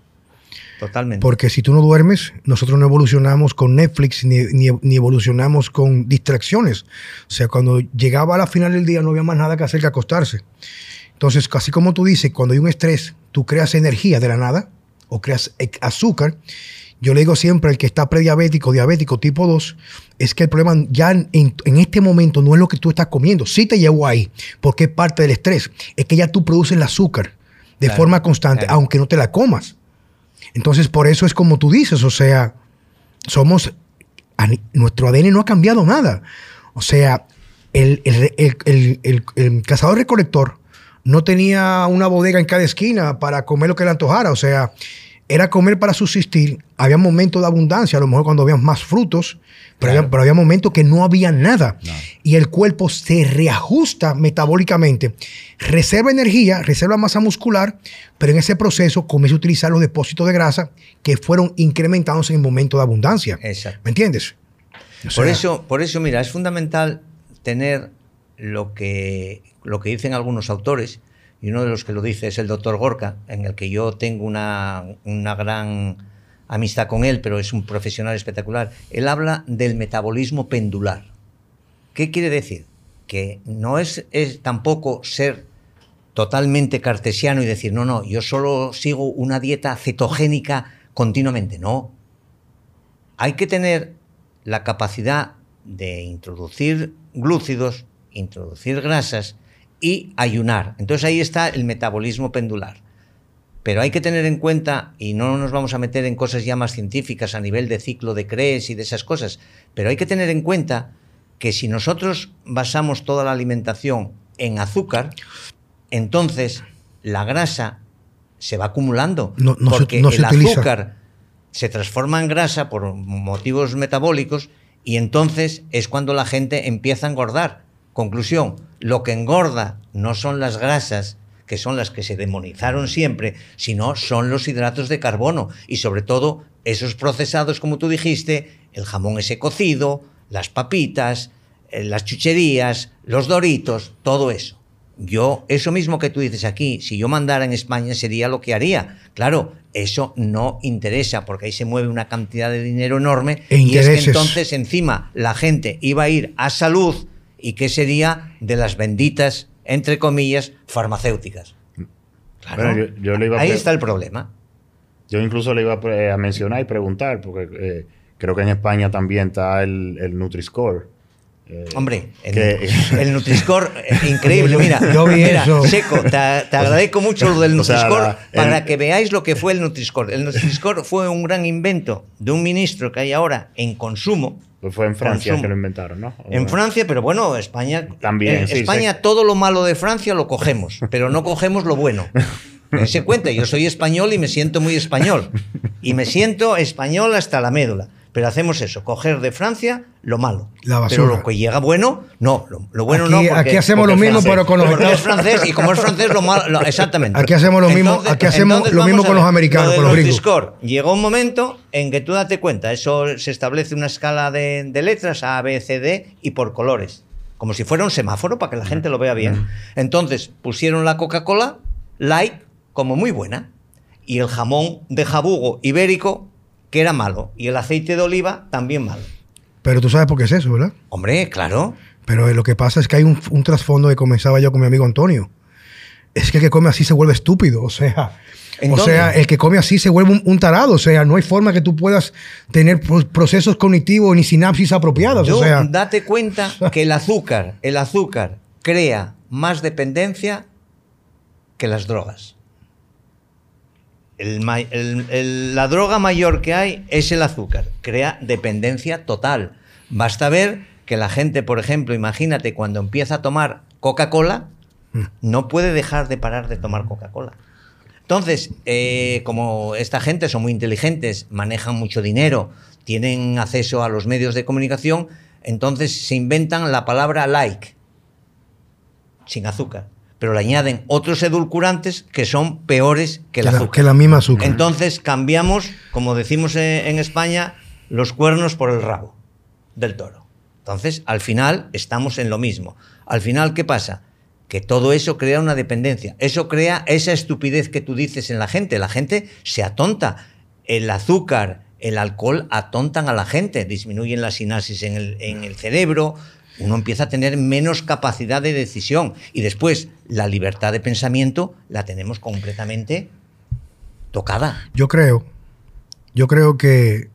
Totalmente. Porque si tú no duermes, nosotros no evolucionamos con Netflix ni, ni- ni evolucionamos con distracciones. O sea, cuando llegaba a la final del día no había más nada que hacer que acostarse. Entonces, así como tú dices, cuando hay un estrés, tú creas energía de la nada o creas e- azúcar. Yo le digo siempre al que está prediabético, diabético tipo 2, es que el problema ya en, en este momento no es lo que tú estás comiendo. Sí te llevo ahí, porque es parte del estrés. Es que ya tú produces el azúcar de Claro, forma constante, claro. aunque no te la comas. Entonces, por eso es como tú dices, o sea, somos, nuestro ADN no ha cambiado nada. O sea, el- el- el- el cazador recolector no tenía una bodega en cada esquina para comer lo que le antojara, o sea, era comer para subsistir. Había momentos de abundancia, a lo mejor cuando había más frutos, pero, Claro. había, pero había momentos que no había nada. Y el cuerpo se reajusta metabólicamente, reserva energía, reserva masa muscular, pero en ese proceso comienza a utilizar los depósitos de grasa que fueron incrementándose en el momento de abundancia. Exacto. ¿Me entiendes? O Por eso, por eso, mira, es fundamental tener lo que, lo que dicen algunos autores, y uno de los que lo dice es el doctor Gorka, en el que yo tengo una, una gran amistad con él, pero es un profesional espectacular. Él habla del metabolismo pendular. ¿Qué quiere decir? Que no es, tampoco ser totalmente cartesiano y decir, no, no, yo solo sigo una dieta cetogénica continuamente. No, hay que tener la capacidad de introducir glúcidos, introducir grasas y ayunar. Entonces ahí está el metabolismo pendular. Pero hay que tener en cuenta, y no nos vamos a meter en cosas ya más científicas a nivel de ciclo de Krebs y de esas cosas, pero hay que tener en cuenta que si nosotros basamos toda la alimentación en azúcar, entonces la grasa se va acumulando. No- no se- porque no se el utiliza. azúcar se transforma en grasa por motivos metabólicos y entonces es cuando la gente empieza a engordar. Conclusión, lo que engorda no son las grasas, que son las que se demonizaron siempre, sino son los hidratos de carbono y sobre todo esos procesados, como tú dijiste, el jamón ese cocido, las papitas, eh, las chucherías, los doritos, todo eso. Yo, eso mismo que tú dices aquí, si yo mandara en España sería lo que haría. Claro, eso no interesa porque ahí se mueve una cantidad de dinero enorme E y es que entonces encima la gente iba a ir a salud y qué sería de las benditas, entre comillas, farmacéuticas. Claro, Bueno, yo- yo le iba a ahí está el problema. Yo incluso le iba a mencionar y preguntar, porque eh, creo que en España también está el, el Nutri-Score. Eh, Hombre, el, (laughs) el Nutri-Score, eh, increíble, mira. Yo vi mira, eso. Seco, te, te agradezco mucho lo del o sea, Nutri-Score la- para el- que veáis lo que fue el Nutri-Score. El Nutri-Score fue un gran invento de un ministro que hay ahora en consumo. pues fue en Francia Consumo. que lo inventaron, ¿no? En Francia, pero bueno, España. También, en sí, España sí. todo lo malo de Francia lo cogemos, pero no cogemos lo bueno. (laughs) Dense cuenta, yo soy español y me siento muy español. Y me siento español hasta la médula. Pero hacemos eso, coger de Francia lo malo. La Pero basura. lo que llega bueno, no. Lo, lo bueno Aquí- no. porque- aquí hacemos porque lo mismo, francés. pero con los Porque es francés y como es francés, lo malo. lo- exactamente. Aquí hacemos lo mismo- aquí hacemos lo mismo con los americanos, lo con los gringos. Nutri-Score. Llegó un momento en que tú date cuenta, eso se establece una escala de, de letras A, B, C, D y por colores. como si fuera un semáforo para que la gente lo vea bien. Entonces pusieron la Coca-Cola light como muy buena y el jamón de jabugo ibérico que era malo y el aceite de oliva también malo. Pero tú sabes por qué es eso, ¿verdad? Hombre, claro. Pero lo que pasa es que hay un, un trasfondo que comenzaba yo con mi amigo Antonio. Es que el que come así se vuelve estúpido. O sea, ¿En o sea, el que come así se vuelve un, un tarado. O sea, no hay forma que tú puedas tener pro- procesos cognitivos ni sinapsis apropiadas. Yo, o sea, date cuenta (laughs) que el azúcar, el azúcar crea más dependencia que las drogas. El ma- el- el- la droga mayor que hay es el azúcar. Crea dependencia total. Basta ver que la gente, por ejemplo, imagínate cuando empieza a tomar Coca-Cola, no puede dejar de parar de tomar Coca-Cola. Entonces, eh, como esta gente son muy inteligentes, manejan mucho dinero, tienen acceso a los medios de comunicación, entonces se inventan la palabra like, sin azúcar, pero le añaden otros edulcorantes que son peores que el azúcar. que la misma azúcar. Entonces cambiamos, como decimos en, en España, los cuernos por el rabo del toro. Entonces, al final estamos en lo mismo. Al final, ¿qué pasa? Que todo eso crea una dependencia. Eso crea esa estupidez que tú dices en la gente. La gente se atonta. El azúcar, el alcohol atontan a la gente, disminuyen la sinapsis en el, en el cerebro, uno empieza a tener menos capacidad de decisión y después la libertad de pensamiento la tenemos completamente tocada. Yo creo, yo creo que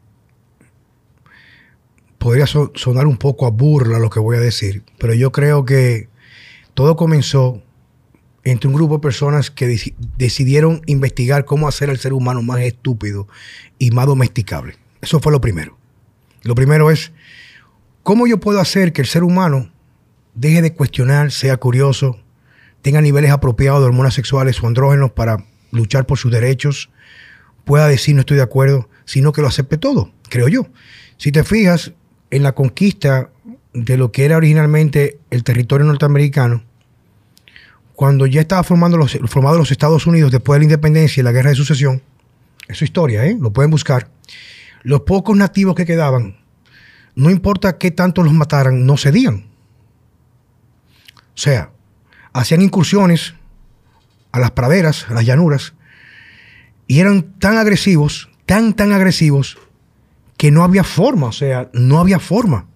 podría so- sonar un poco a burla lo que voy a decir, pero yo creo que todo comenzó entre un grupo de personas que deci- decidieron investigar cómo hacer al ser humano más estúpido y más domesticable. Eso fue lo primero. Lo primero es, ¿cómo yo puedo hacer que el ser humano deje de cuestionar, sea curioso, tenga niveles apropiados de hormonas sexuales o andrógenos para luchar por sus derechos, pueda decir no estoy de acuerdo, sino que lo acepte todo, creo yo. Si te fijas en la conquista de lo que era originalmente el territorio norteamericano, cuando ya estaba formando los, formado los Estados Unidos después de la independencia y la guerra de sucesión, es su historia, ¿eh? lo pueden buscar, los pocos nativos que quedaban, no importa qué tanto los mataran, no cedían. O sea, hacían incursiones a las praderas, a las llanuras, y eran tan agresivos, tan, tan agresivos, que no había forma, o sea, no había forma.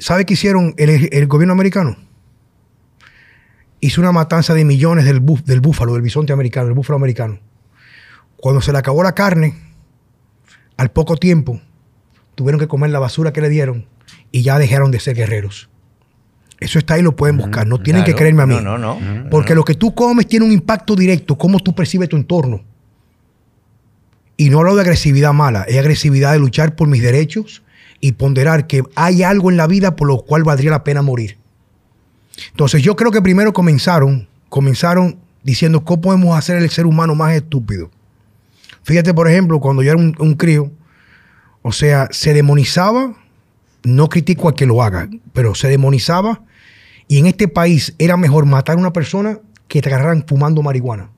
¿Sabe qué hicieron el, el gobierno americano? Hizo una matanza de millones del, del búfalo, del bisonte americano, del búfalo americano. Cuando se le acabó la carne, al poco tiempo, tuvieron que comer la basura que le dieron y ya dejaron de ser guerreros. Eso está ahí, lo pueden buscar. No tienen que creerme a mí. No, no, no. Porque lo que tú comes tiene un impacto directo, cómo tú percibes tu entorno. Y no hablo de agresividad mala, es agresividad de luchar por mis derechos y ponderar que hay algo en la vida por lo cual valdría la pena morir. Entonces yo creo que primero comenzaron, comenzaron diciendo cómo podemos hacer el ser humano más estúpido. Fíjate, por ejemplo, cuando yo era un, un crío, o sea, se demonizaba, no critico a que lo haga, pero se demonizaba y en este país era mejor matar a una persona que te agarraran fumando marihuana.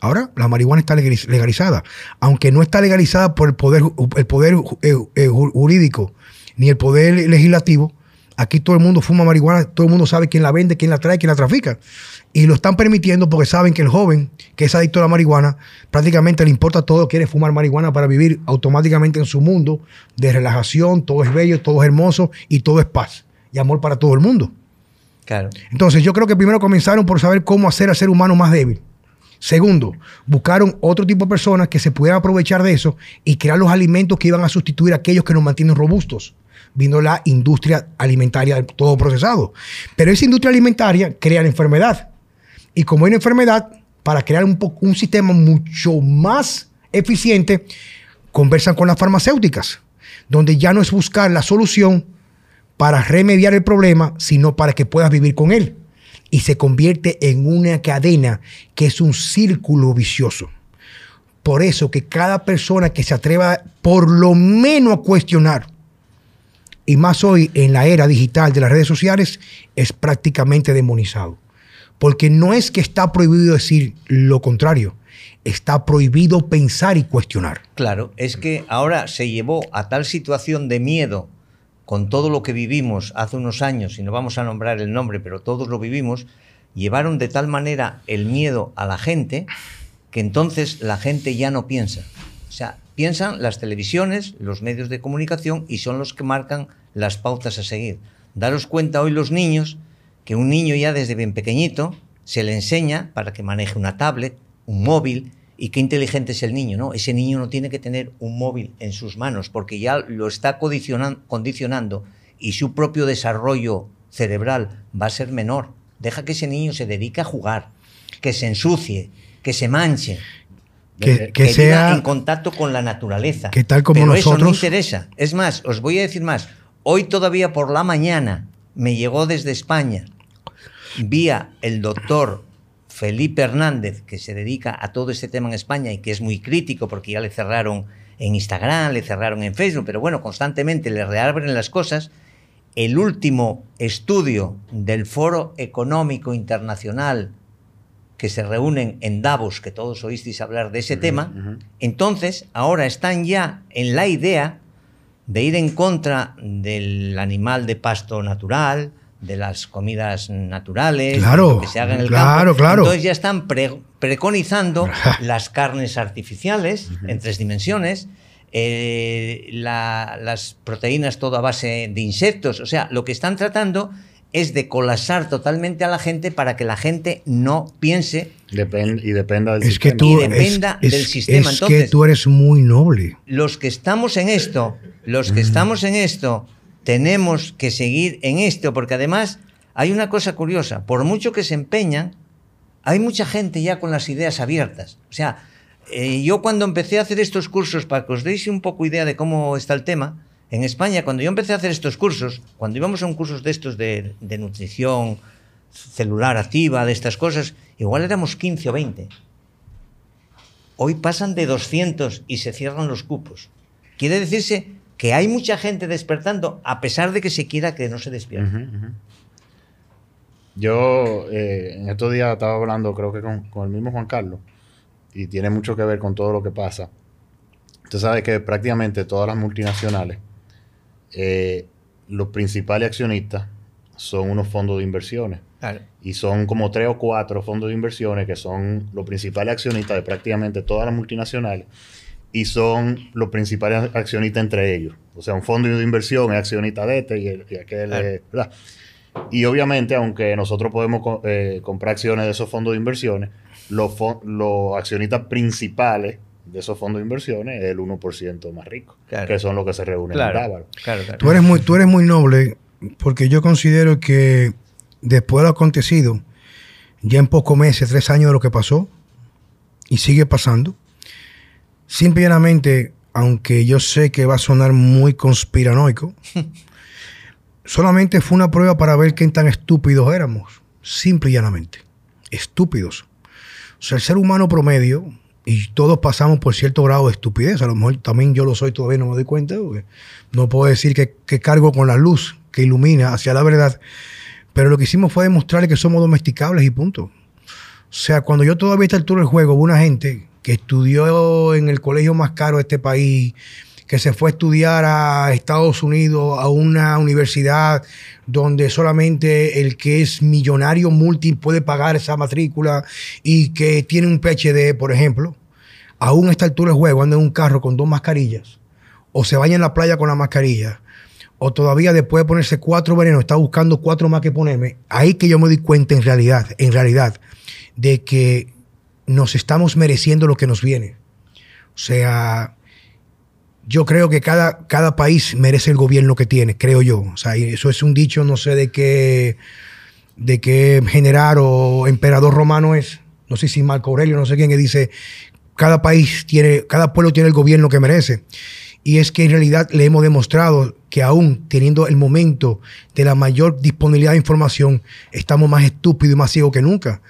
Ahora la marihuana está legaliz- legalizada, aunque no está legalizada por el poder, el poder eh, eh, ju- jurídico ni el poder legislativo. Aquí todo el mundo fuma marihuana, todo el mundo sabe quién la vende, quién la trae, quién la trafica. Y lo están permitiendo porque saben que el joven que es adicto a la marihuana prácticamente le importa todo, quiere fumar marihuana para vivir automáticamente en su mundo de relajación, todo es bello, todo es hermoso y todo es paz y amor para todo el mundo. Claro. Entonces, yo creo que primero comenzaron por saber cómo hacer al ser humano más débil. Segundo, buscaron otro tipo de personas que se pudieran aprovechar de eso y crear los alimentos que iban a sustituir a aquellos que nos mantienen robustos. Vino la industria alimentaria, todo procesado. Pero esa industria alimentaria crea la enfermedad. Y como hay una enfermedad, para crear un, un sistema mucho más eficiente, conversan con las farmacéuticas, donde ya no es buscar la solución para remediar el problema, sino para que puedas vivir con él. Y se convierte en una cadena que es un círculo vicioso. Por eso que cada persona que se atreva por lo menos a cuestionar, y más hoy en la era digital de las redes sociales, es prácticamente demonizado. Porque no es que está prohibido decir lo contrario, está prohibido pensar y cuestionar. Claro, es que ahora se llevó a tal situación de miedo con todo lo que vivimos hace unos años, y no vamos a nombrar el nombre, pero todos lo vivimos, llevaron de tal manera el miedo a la gente que entonces la gente ya no piensa. O sea, piensan las televisiones, los medios de comunicación y son los que marcan las pautas a seguir. Daros cuenta hoy los niños que un niño ya desde bien pequeñito se le enseña para que maneje una tablet, un móvil, y qué inteligente es el niño, ¿no? Ese niño no tiene que tener un móvil en sus manos porque ya lo está condicionando y su propio desarrollo cerebral va a ser menor. Deja que ese niño se dedique a jugar, que se ensucie, que se manche, que, que, sea en contacto con la naturaleza. Que tal como Pero nosotros. Eso no interesa. Es más, os voy a decir más. Hoy todavía por la mañana me llegó desde España vía el doctor Felipe Hernández, que se dedica a todo este tema en España y que es muy crítico porque ya le cerraron en Instagram, le cerraron en Facebook, pero bueno, constantemente le reabren las cosas. El último estudio del Foro Económico Internacional que se reúnen en Davos, que todos oísteis hablar de ese tema, entonces ahora están ya en la idea de ir en contra del animal de pasto natural, de las comidas naturales, claro, que se hagan en el claro, campo. Claro. Entonces ya están pre preconizando (laughs) las carnes artificiales uh -huh. en tres dimensiones, eh, la, las proteínas todo a base de insectos. O sea, lo que están tratando es de colapsar totalmente a la gente para que la gente no piense Depend y dependa del es sistema. Que tú, y dependa es, del es, sistema. Es Entonces, que tú eres muy noble. Los que estamos en esto, los que estamos en esto, tenemos que seguir en esto, porque además hay una cosa curiosa, por mucho que se empeñan, hay mucha gente ya con las ideas abiertas. O sea, eh, yo cuando empecé a hacer estos cursos, para que os deis un poco idea de cómo está el tema, en España, cuando yo empecé a hacer estos cursos, cuando íbamos a un cursos de estos de nutrición celular activa, de estas cosas, igual éramos 15 o 20. Hoy pasan de 200 y se cierran los cupos. Quiere decirse que hay mucha gente despertando a pesar de que se quiera que no se despierte. Uh -huh, uh -huh. Yo eh, en estos días estaba hablando, creo que con, con, el mismo Juan Carlos, y tiene mucho que ver con todo lo que pasa. Usted sabe que prácticamente todas las multinacionales, eh, los principales accionistas son unos fondos de inversiones. Claro. Y son como tres o cuatro fondos de inversiones que son los principales accionistas de prácticamente todas las multinacionales y son los principales accionistas entre ellos. O sea, un fondo de inversión es accionista de este y, el, y aquel es, ¿verdad? Y obviamente, aunque nosotros podemos co- eh, comprar acciones de esos fondos de inversiones, los, los accionistas principales de esos fondos de inversiones es el 1% más rico, Claro. que son los que se reúnen en Claro, Dávalos. claro, claro. Tú eres muy, tú eres muy noble porque yo considero que después de lo acontecido, ya en pocos meses, tres años de lo que pasó, y sigue pasando, simple y llanamente, aunque yo sé que va a sonar muy conspiranoico, (laughs) solamente fue una prueba para ver qué tan estúpidos éramos. Simple y llanamente. Estúpidos. O sea, el ser humano promedio, y todos pasamos por cierto grado de estupidez, a lo mejor también yo lo soy, todavía no me doy cuenta, porque no puedo decir que, que cargo con la luz que ilumina hacia la verdad, pero lo que hicimos fue demostrarle que somos domesticables y punto. O sea, cuando yo todavía a esta altura del juego, hubo una gente que estudió en el colegio más caro de este país, que se fue a estudiar a Estados Unidos, a una universidad donde solamente el que es millonario multi puede pagar esa matrícula y que tiene un PhD, por ejemplo, aún a esta altura del juego anda en un carro con dos mascarillas, o se baña en la playa con la mascarilla, o todavía después de ponerse cuatro venenos está buscando cuatro más que ponerme, ahí que yo me doy cuenta en realidad, en realidad, de que nos estamos mereciendo lo que nos viene. O sea, yo creo que cada, cada país merece el gobierno que tiene, creo yo. O sea, eso es un dicho, no sé de qué, de qué general o emperador romano es. No sé si Marco Aurelio, no sé quién, que dice, cada país tiene, cada pueblo tiene el gobierno que merece. Y es que en realidad le hemos demostrado que aún teniendo el momento de la mayor disponibilidad de información, estamos más estúpidos y más ciegos que nunca.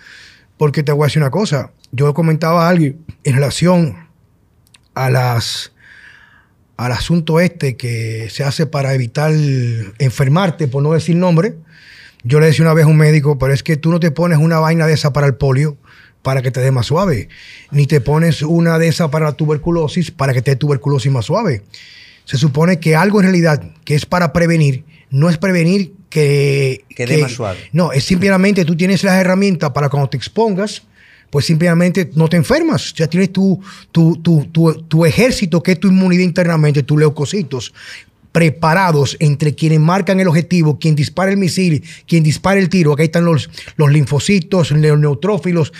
Porque te voy a decir una cosa, yo comentaba a alguien en relación a las al asunto este que se hace para evitar enfermarte, por no decir nombre, yo le decía una vez a un médico, pero es que tú no te pones una vaina de esa para el polio para que te dé más suave, ni te pones una de esa para la tuberculosis para que te dé tuberculosis más suave. Se supone que algo en realidad que es para prevenir, no es prevenir que... Que dé más suave. No, es simplemente tú tienes las herramientas para cuando te expongas, pues simplemente no te enfermas. Ya tienes tu, tu, tu, tu, tu ejército, que es tu inmunidad internamente, tus leucocitos, preparados entre quienes marcan el objetivo, quien dispara el misil, quien dispara el tiro. Acá están los, los linfocitos, los neutrófilos,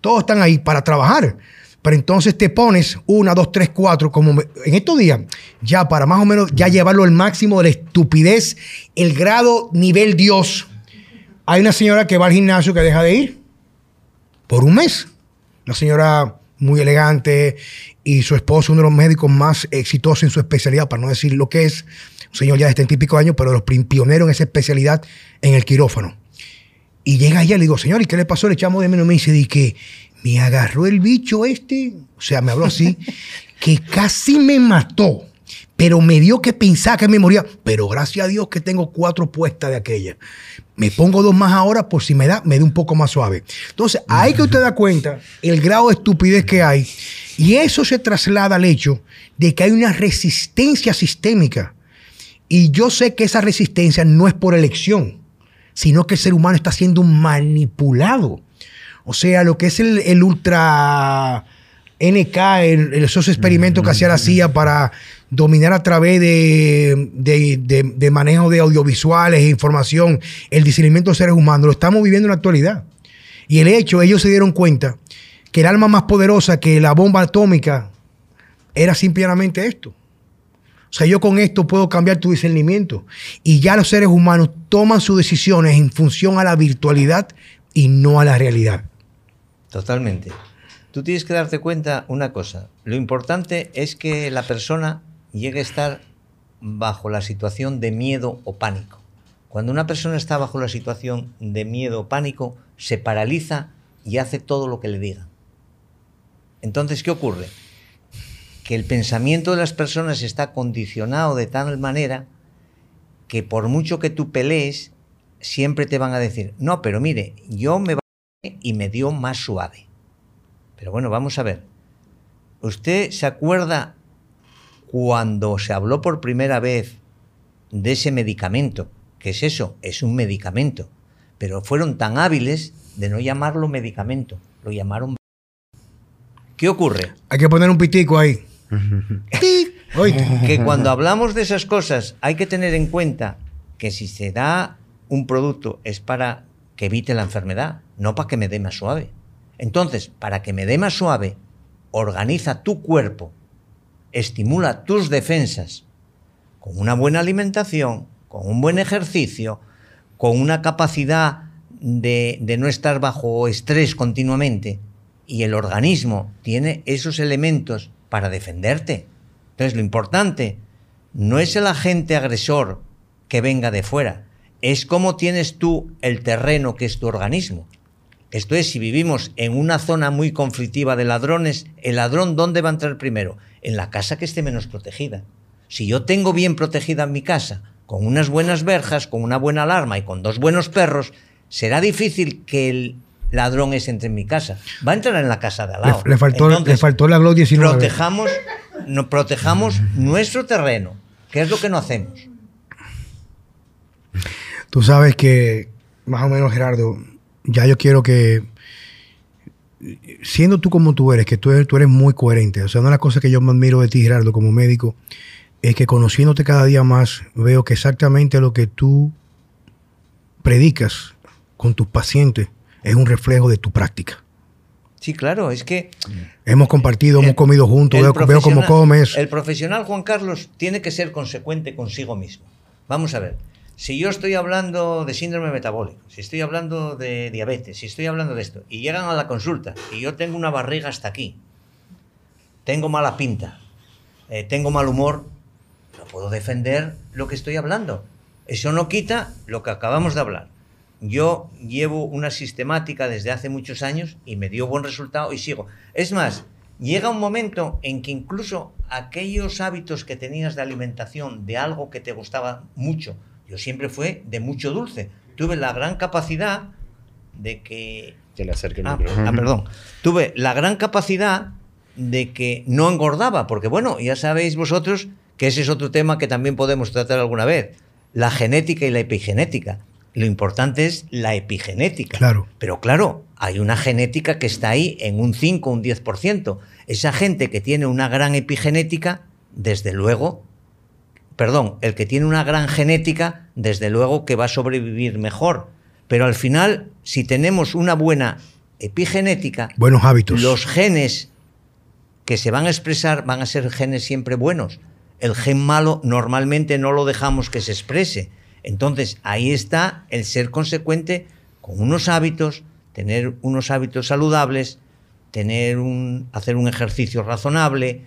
todos están ahí para trabajar. Pero entonces te pones una, dos, tres, cuatro, como en estos días, ya para más o menos ya llevarlo al máximo de la estupidez, el grado nivel Dios. Hay una señora que va al gimnasio que deja de ir por un mes. Una señora muy elegante y su esposo, uno de los médicos más exitosos en su especialidad, para no decir lo que es, un señor ya de 70 y pico años, pero de los pioneros en esa especialidad en el quirófano. Y llega ella, le digo, señor, ¿y qué le pasó? Le echamos de menos. Me dice, di que me agarró el bicho este, o sea, me habló así, (laughs) que casi me mató, pero me dio que pensar que me moría. Pero gracias a Dios que tengo cuatro puestas de aquella. Me pongo dos más ahora por si me da, me da un poco más suave. Entonces, ahí que usted da cuenta el grado de estupidez que hay. Y eso se traslada al hecho de que hay una resistencia sistémica. Y yo sé que esa resistencia no es por elección, sino que el ser humano está siendo manipulado. O sea, lo que es el, el ultra NK, el- esos experimentos que hacía la CIA para dominar a través de, de- de- de manejo de audiovisuales e información el discernimiento de seres humanos, lo estamos viviendo en la actualidad. Y el hecho, ellos se dieron cuenta que el arma más poderosa que la bomba atómica era simplemente esto. O sea, yo con esto puedo cambiar tu discernimiento. Y ya los seres humanos toman sus decisiones en función a la virtualidad y no a la realidad. Totalmente. Tú tienes que darte cuenta una cosa. Lo importante es que la persona llegue a estar bajo la situación de miedo o pánico. Cuando una persona está bajo la situación de miedo o pánico, se paraliza y hace todo lo que le digan. Entonces, ¿qué ocurre? Que el pensamiento de las personas está condicionado de tal manera que por mucho que tú pelees, siempre te van a decir, no, pero mire, yo me y me dio más suave. Pero bueno, vamos a ver. ¿Usted se acuerda cuando se habló por primera vez de ese medicamento? ¿Qué es eso? Es un medicamento. Pero fueron tan hábiles de no llamarlo medicamento, lo llamaron... ¿Qué ocurre? Hay que poner un pitico ahí. (laughs) Que cuando hablamos de esas cosas hay que tener en cuenta que si se da un producto es para que evite la enfermedad, no para que me dé más suave. Entonces, para que me dé más suave, organiza tu cuerpo, estimula tus defensas con una buena alimentación, con un buen ejercicio, con una capacidad de, no estar bajo estrés continuamente, y el organismo tiene esos elementos para defenderte. Entonces, lo importante no es el agente agresor que venga de fuera, es cómo tienes tú el terreno que es tu organismo. Esto es, si vivimos en una zona muy conflictiva de ladrones, el ladrón ¿dónde va a entrar primero? En la casa que esté menos protegida. Si yo tengo bien protegida mi casa, con unas buenas verjas, con una buena alarma y con dos buenos perros, será difícil que el ladrón ese entre en mi casa. Va a entrar en la casa de al lado. Le, le faltó, Entonces, le faltó la 19. protejamos, no, protejamos nuestro terreno, que es lo que no hacemos. Tú sabes que, más o menos, Gerardo, ya yo quiero que, siendo tú como tú eres, que tú eres, tú eres muy coherente. O sea, una de las cosas que yo me admiro de ti, Gerardo, como médico, es que conociéndote cada día más, veo que exactamente lo que tú predicas con tus pacientes es un reflejo de tu práctica. Sí, claro, es que Hemos compartido, hemos comido juntos, veo, veo cómo comes. El profesional Juan Carlos tiene que ser consecuente consigo mismo. Vamos a ver, si yo estoy hablando de síndrome metabólico, si estoy hablando de diabetes, si estoy hablando de esto, y llegan a la consulta y yo tengo una barriga hasta aquí, tengo mala pinta, eh, tengo mal humor, no puedo defender lo que estoy hablando. Eso no quita lo que acabamos de hablar. Yo llevo una sistemática desde hace muchos años y me dio buen resultado y sigo. Es más, llega un momento en que incluso aquellos hábitos que tenías de alimentación, de algo que te gustaba mucho, yo siempre fue de mucho dulce. Tuve la gran capacidad de que Que le acerque el Ah, micro. ah, perdón. Tuve la gran capacidad de que no engordaba, porque bueno, ya sabéis vosotros que ese es otro tema que también podemos tratar alguna vez, la genética y la epigenética. Lo importante es la epigenética. Claro. Pero claro, hay una genética que está ahí en un 5, un 10%. Esa gente que tiene una gran epigenética, desde luego, perdón, el que tiene una gran genética, desde luego que va a sobrevivir mejor. Pero al final, si tenemos una buena epigenética, buenos hábitos. Los genes que se van a expresar van a ser genes siempre buenos. El gen malo normalmente no lo dejamos que se exprese. Entonces, ahí está el ser consecuente con unos hábitos, tener unos hábitos saludables, tener un, hacer un ejercicio razonable.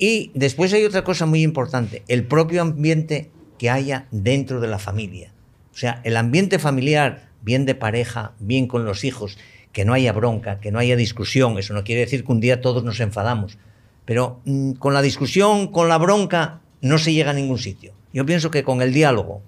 Y después hay otra cosa muy importante, el propio ambiente que haya dentro de la familia. O sea, el ambiente familiar, bien de pareja, bien con los hijos, que no haya bronca, que no haya discusión. Eso no quiere decir que un día todos nos enfadamos. Pero mm, con la discusión, con la bronca, no se llega a ningún sitio. Yo pienso que con el diálogo,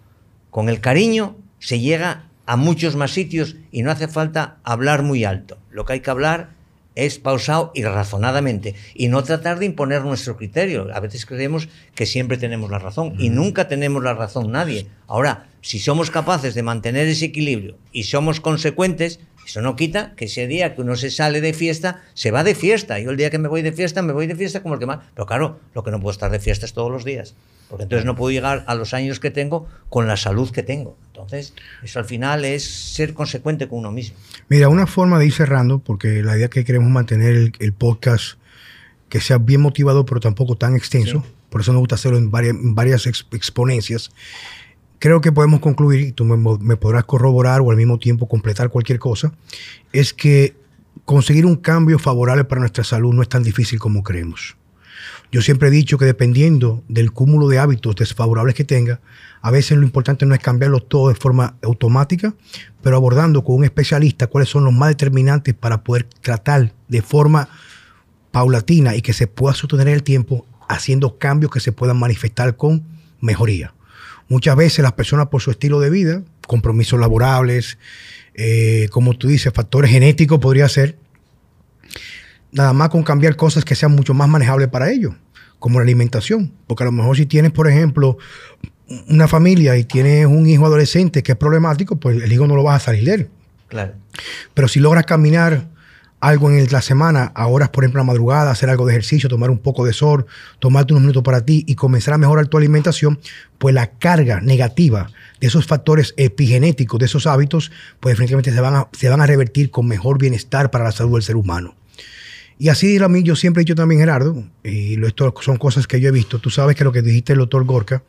con el cariño, se llega a muchos más sitios y no hace falta hablar muy alto. Lo que hay que hablar es pausado y razonadamente y no tratar de imponer nuestro criterio. A veces creemos que siempre tenemos la razón y nunca tenemos la razón nadie. Ahora, si somos capaces de mantener ese equilibrio y somos consecuentes, eso no quita que ese día que uno se sale de fiesta, se va de fiesta. Yo el día que me voy de fiesta, me voy de fiesta como el que más. Pero claro, lo que no puedo estar de fiesta es todos los días. Porque entonces no puedo llegar a los años que tengo con la salud que tengo. Entonces, eso al final es ser consecuente con uno mismo. Mira, una forma de ir cerrando, porque la idea que queremos mantener el, podcast que sea bien motivado, pero tampoco tan extenso. Por eso nos gusta hacerlo en varias, varias exponencias creo que podemos concluir, y tú me, podrás corroborar o al mismo tiempo completar cualquier cosa, es que conseguir un cambio favorable para nuestra salud no es tan difícil como creemos. Yo siempre he dicho que dependiendo del cúmulo de hábitos desfavorables que tenga, a veces lo importante no es cambiarlo todo de forma automática, pero abordando con un especialista cuáles son los más determinantes para poder tratar de forma paulatina y que se pueda sostener el tiempo haciendo cambios que se puedan manifestar con mejoría. Muchas veces las personas por su estilo de vida, compromisos laborables, eh, como tú dices, factores genéticos podría ser, nada más con cambiar cosas que sean mucho más manejables para ellos, como la alimentación. Porque a lo mejor si tienes, por ejemplo, una familia y tienes un hijo adolescente que es problemático, pues el hijo no lo vas a salir de él. Claro. Pero si logras caminar algo en la semana, a horas, por ejemplo, a la madrugada, hacer algo de ejercicio, tomar un poco de sol, tomarte unos minutos para ti y comenzar a mejorar tu alimentación, pues la carga negativa de esos factores epigenéticos, de esos hábitos, pues definitivamente se van a, se van a revertir con mejor bienestar para la salud del ser humano. Y así a mí, yo siempre he dicho también, Gerardo, y esto son cosas que yo he visto. Tú sabes que lo que dijiste el doctor Gorka,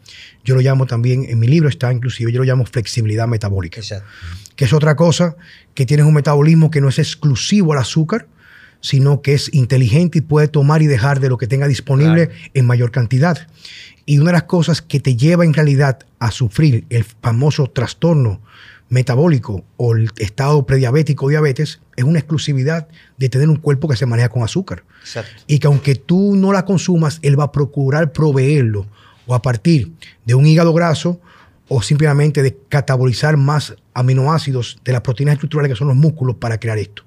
yo lo llamo también, en mi libro está inclusive, yo lo llamo flexibilidad metabólica. Exacto. Que es otra cosa, que tienes un metabolismo que no es exclusivo al azúcar, sino que es inteligente y puede tomar y dejar de lo que tenga disponible en mayor cantidad. Y una de las cosas que te lleva en realidad a sufrir el famoso trastorno metabólico o el estado prediabético o diabetes es una exclusividad de tener un cuerpo que se maneja con azúcar. Y que aunque tú no la consumas, él va a procurar proveerlo o a partir de un hígado graso o simplemente de catabolizar más aminoácidos de las proteínas estructurales que son los músculos para crear esto.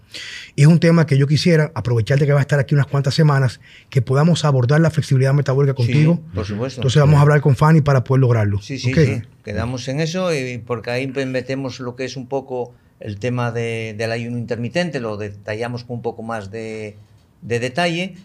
Y es un tema que yo quisiera, aprovechar de que va a estar aquí unas cuantas semanas, que podamos abordar la flexibilidad metabólica contigo. por supuesto. Entonces vamos a hablar con Fanny para poder lograrlo. Sí, sí, sí. Quedamos en eso y porque ahí metemos lo que es un poco el tema del ayuno intermitente, lo detallamos con un poco más de, de detalle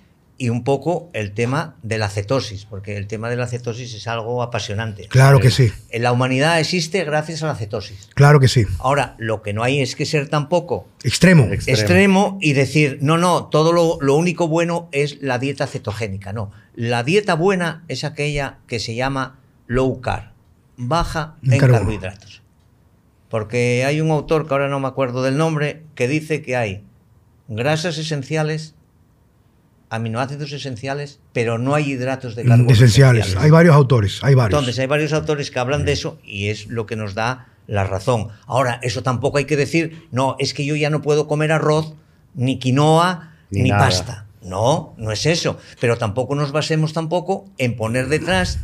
y un poco el tema de la cetosis, porque el tema de la cetosis es algo apasionante. Claro que sí. En la humanidad existe gracias a la cetosis. Claro que sí. Ahora, lo que no hay es que ser tampoco extremo. extremo, y decir, no, no, todo lo, lo, único bueno es la dieta cetogénica. No, la dieta buena es aquella que se llama low carb, baja en carbohidratos. Porque hay un autor, que ahora no me acuerdo del nombre, que dice que hay grasas esenciales aminoácidos esenciales, pero no hay hidratos de carbono. Esenciales. Hay varios autores, hay varios. Entonces, hay varios autores que hablan de eso y es lo que nos da la razón. Ahora, eso tampoco hay que decir, no, es que yo ya no puedo comer arroz, ni quinoa, ni, pasta. No, no es eso. Pero tampoco nos basemos tampoco en poner detrás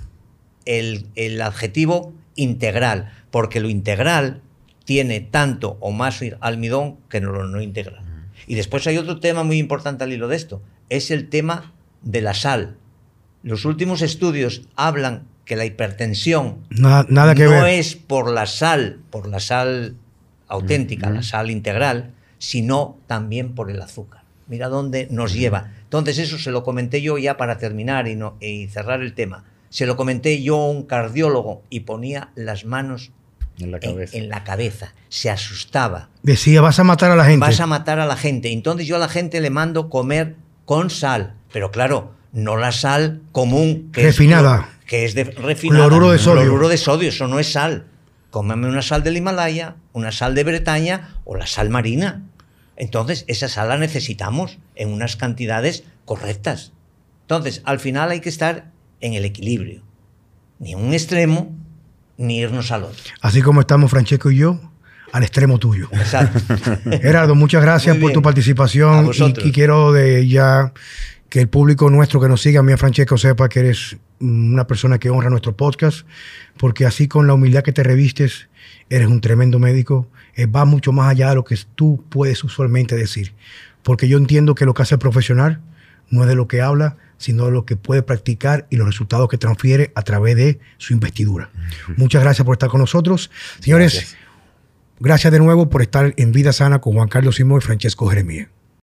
el, el adjetivo integral, porque lo integral tiene tanto o más almidón que no lo no integral. Y después hay otro tema muy importante al hilo de esto, es el tema de la sal. Los últimos estudios hablan que la hipertensión Nada, nada que no ver. es por la sal, por la sal auténtica, la sal integral, sino también por el azúcar. Mira dónde nos lleva. Entonces eso se lo comenté yo ya para terminar y, no, y cerrar el tema. Se lo comenté yo a un cardiólogo y ponía las manos En la en, cabeza. en la cabeza. Se asustaba. Decía, vas a matar a la gente. Vas a matar a la gente. Entonces yo a la gente le mando comer con sal. Pero claro, no la sal común. Que Refinada. Es, que es de refinada. Cloruro de sodio. Cloruro de sodio, eso no es sal. Cómeme una sal del Himalaya, una sal de Bretaña o la sal marina. Entonces, esa sal la necesitamos en unas cantidades correctas. Entonces, al final hay que estar en el equilibrio. Ni un extremo, ni irnos al otro. Así como estamos Francesco y yo, al extremo tuyo. Exacto. (laughs) Gerardo, muchas gracias por tu participación y, y quiero de ya que el público nuestro que nos siga, a mí a Francesco, sepa que eres una persona que honra nuestro podcast, porque así con la humildad que te revistes, eres un tremendo médico, eh, va mucho más allá de lo que tú puedes usualmente decir, porque yo entiendo que lo que hace el profesional no es de lo que habla, sino lo que puede practicar y los resultados que transfiere a través de su investidura. Muchas gracias por estar con nosotros. Señores, Gracias. Gracias de nuevo por estar en Vida Sana con Juan Carlos Simón y Francesco Jeremías.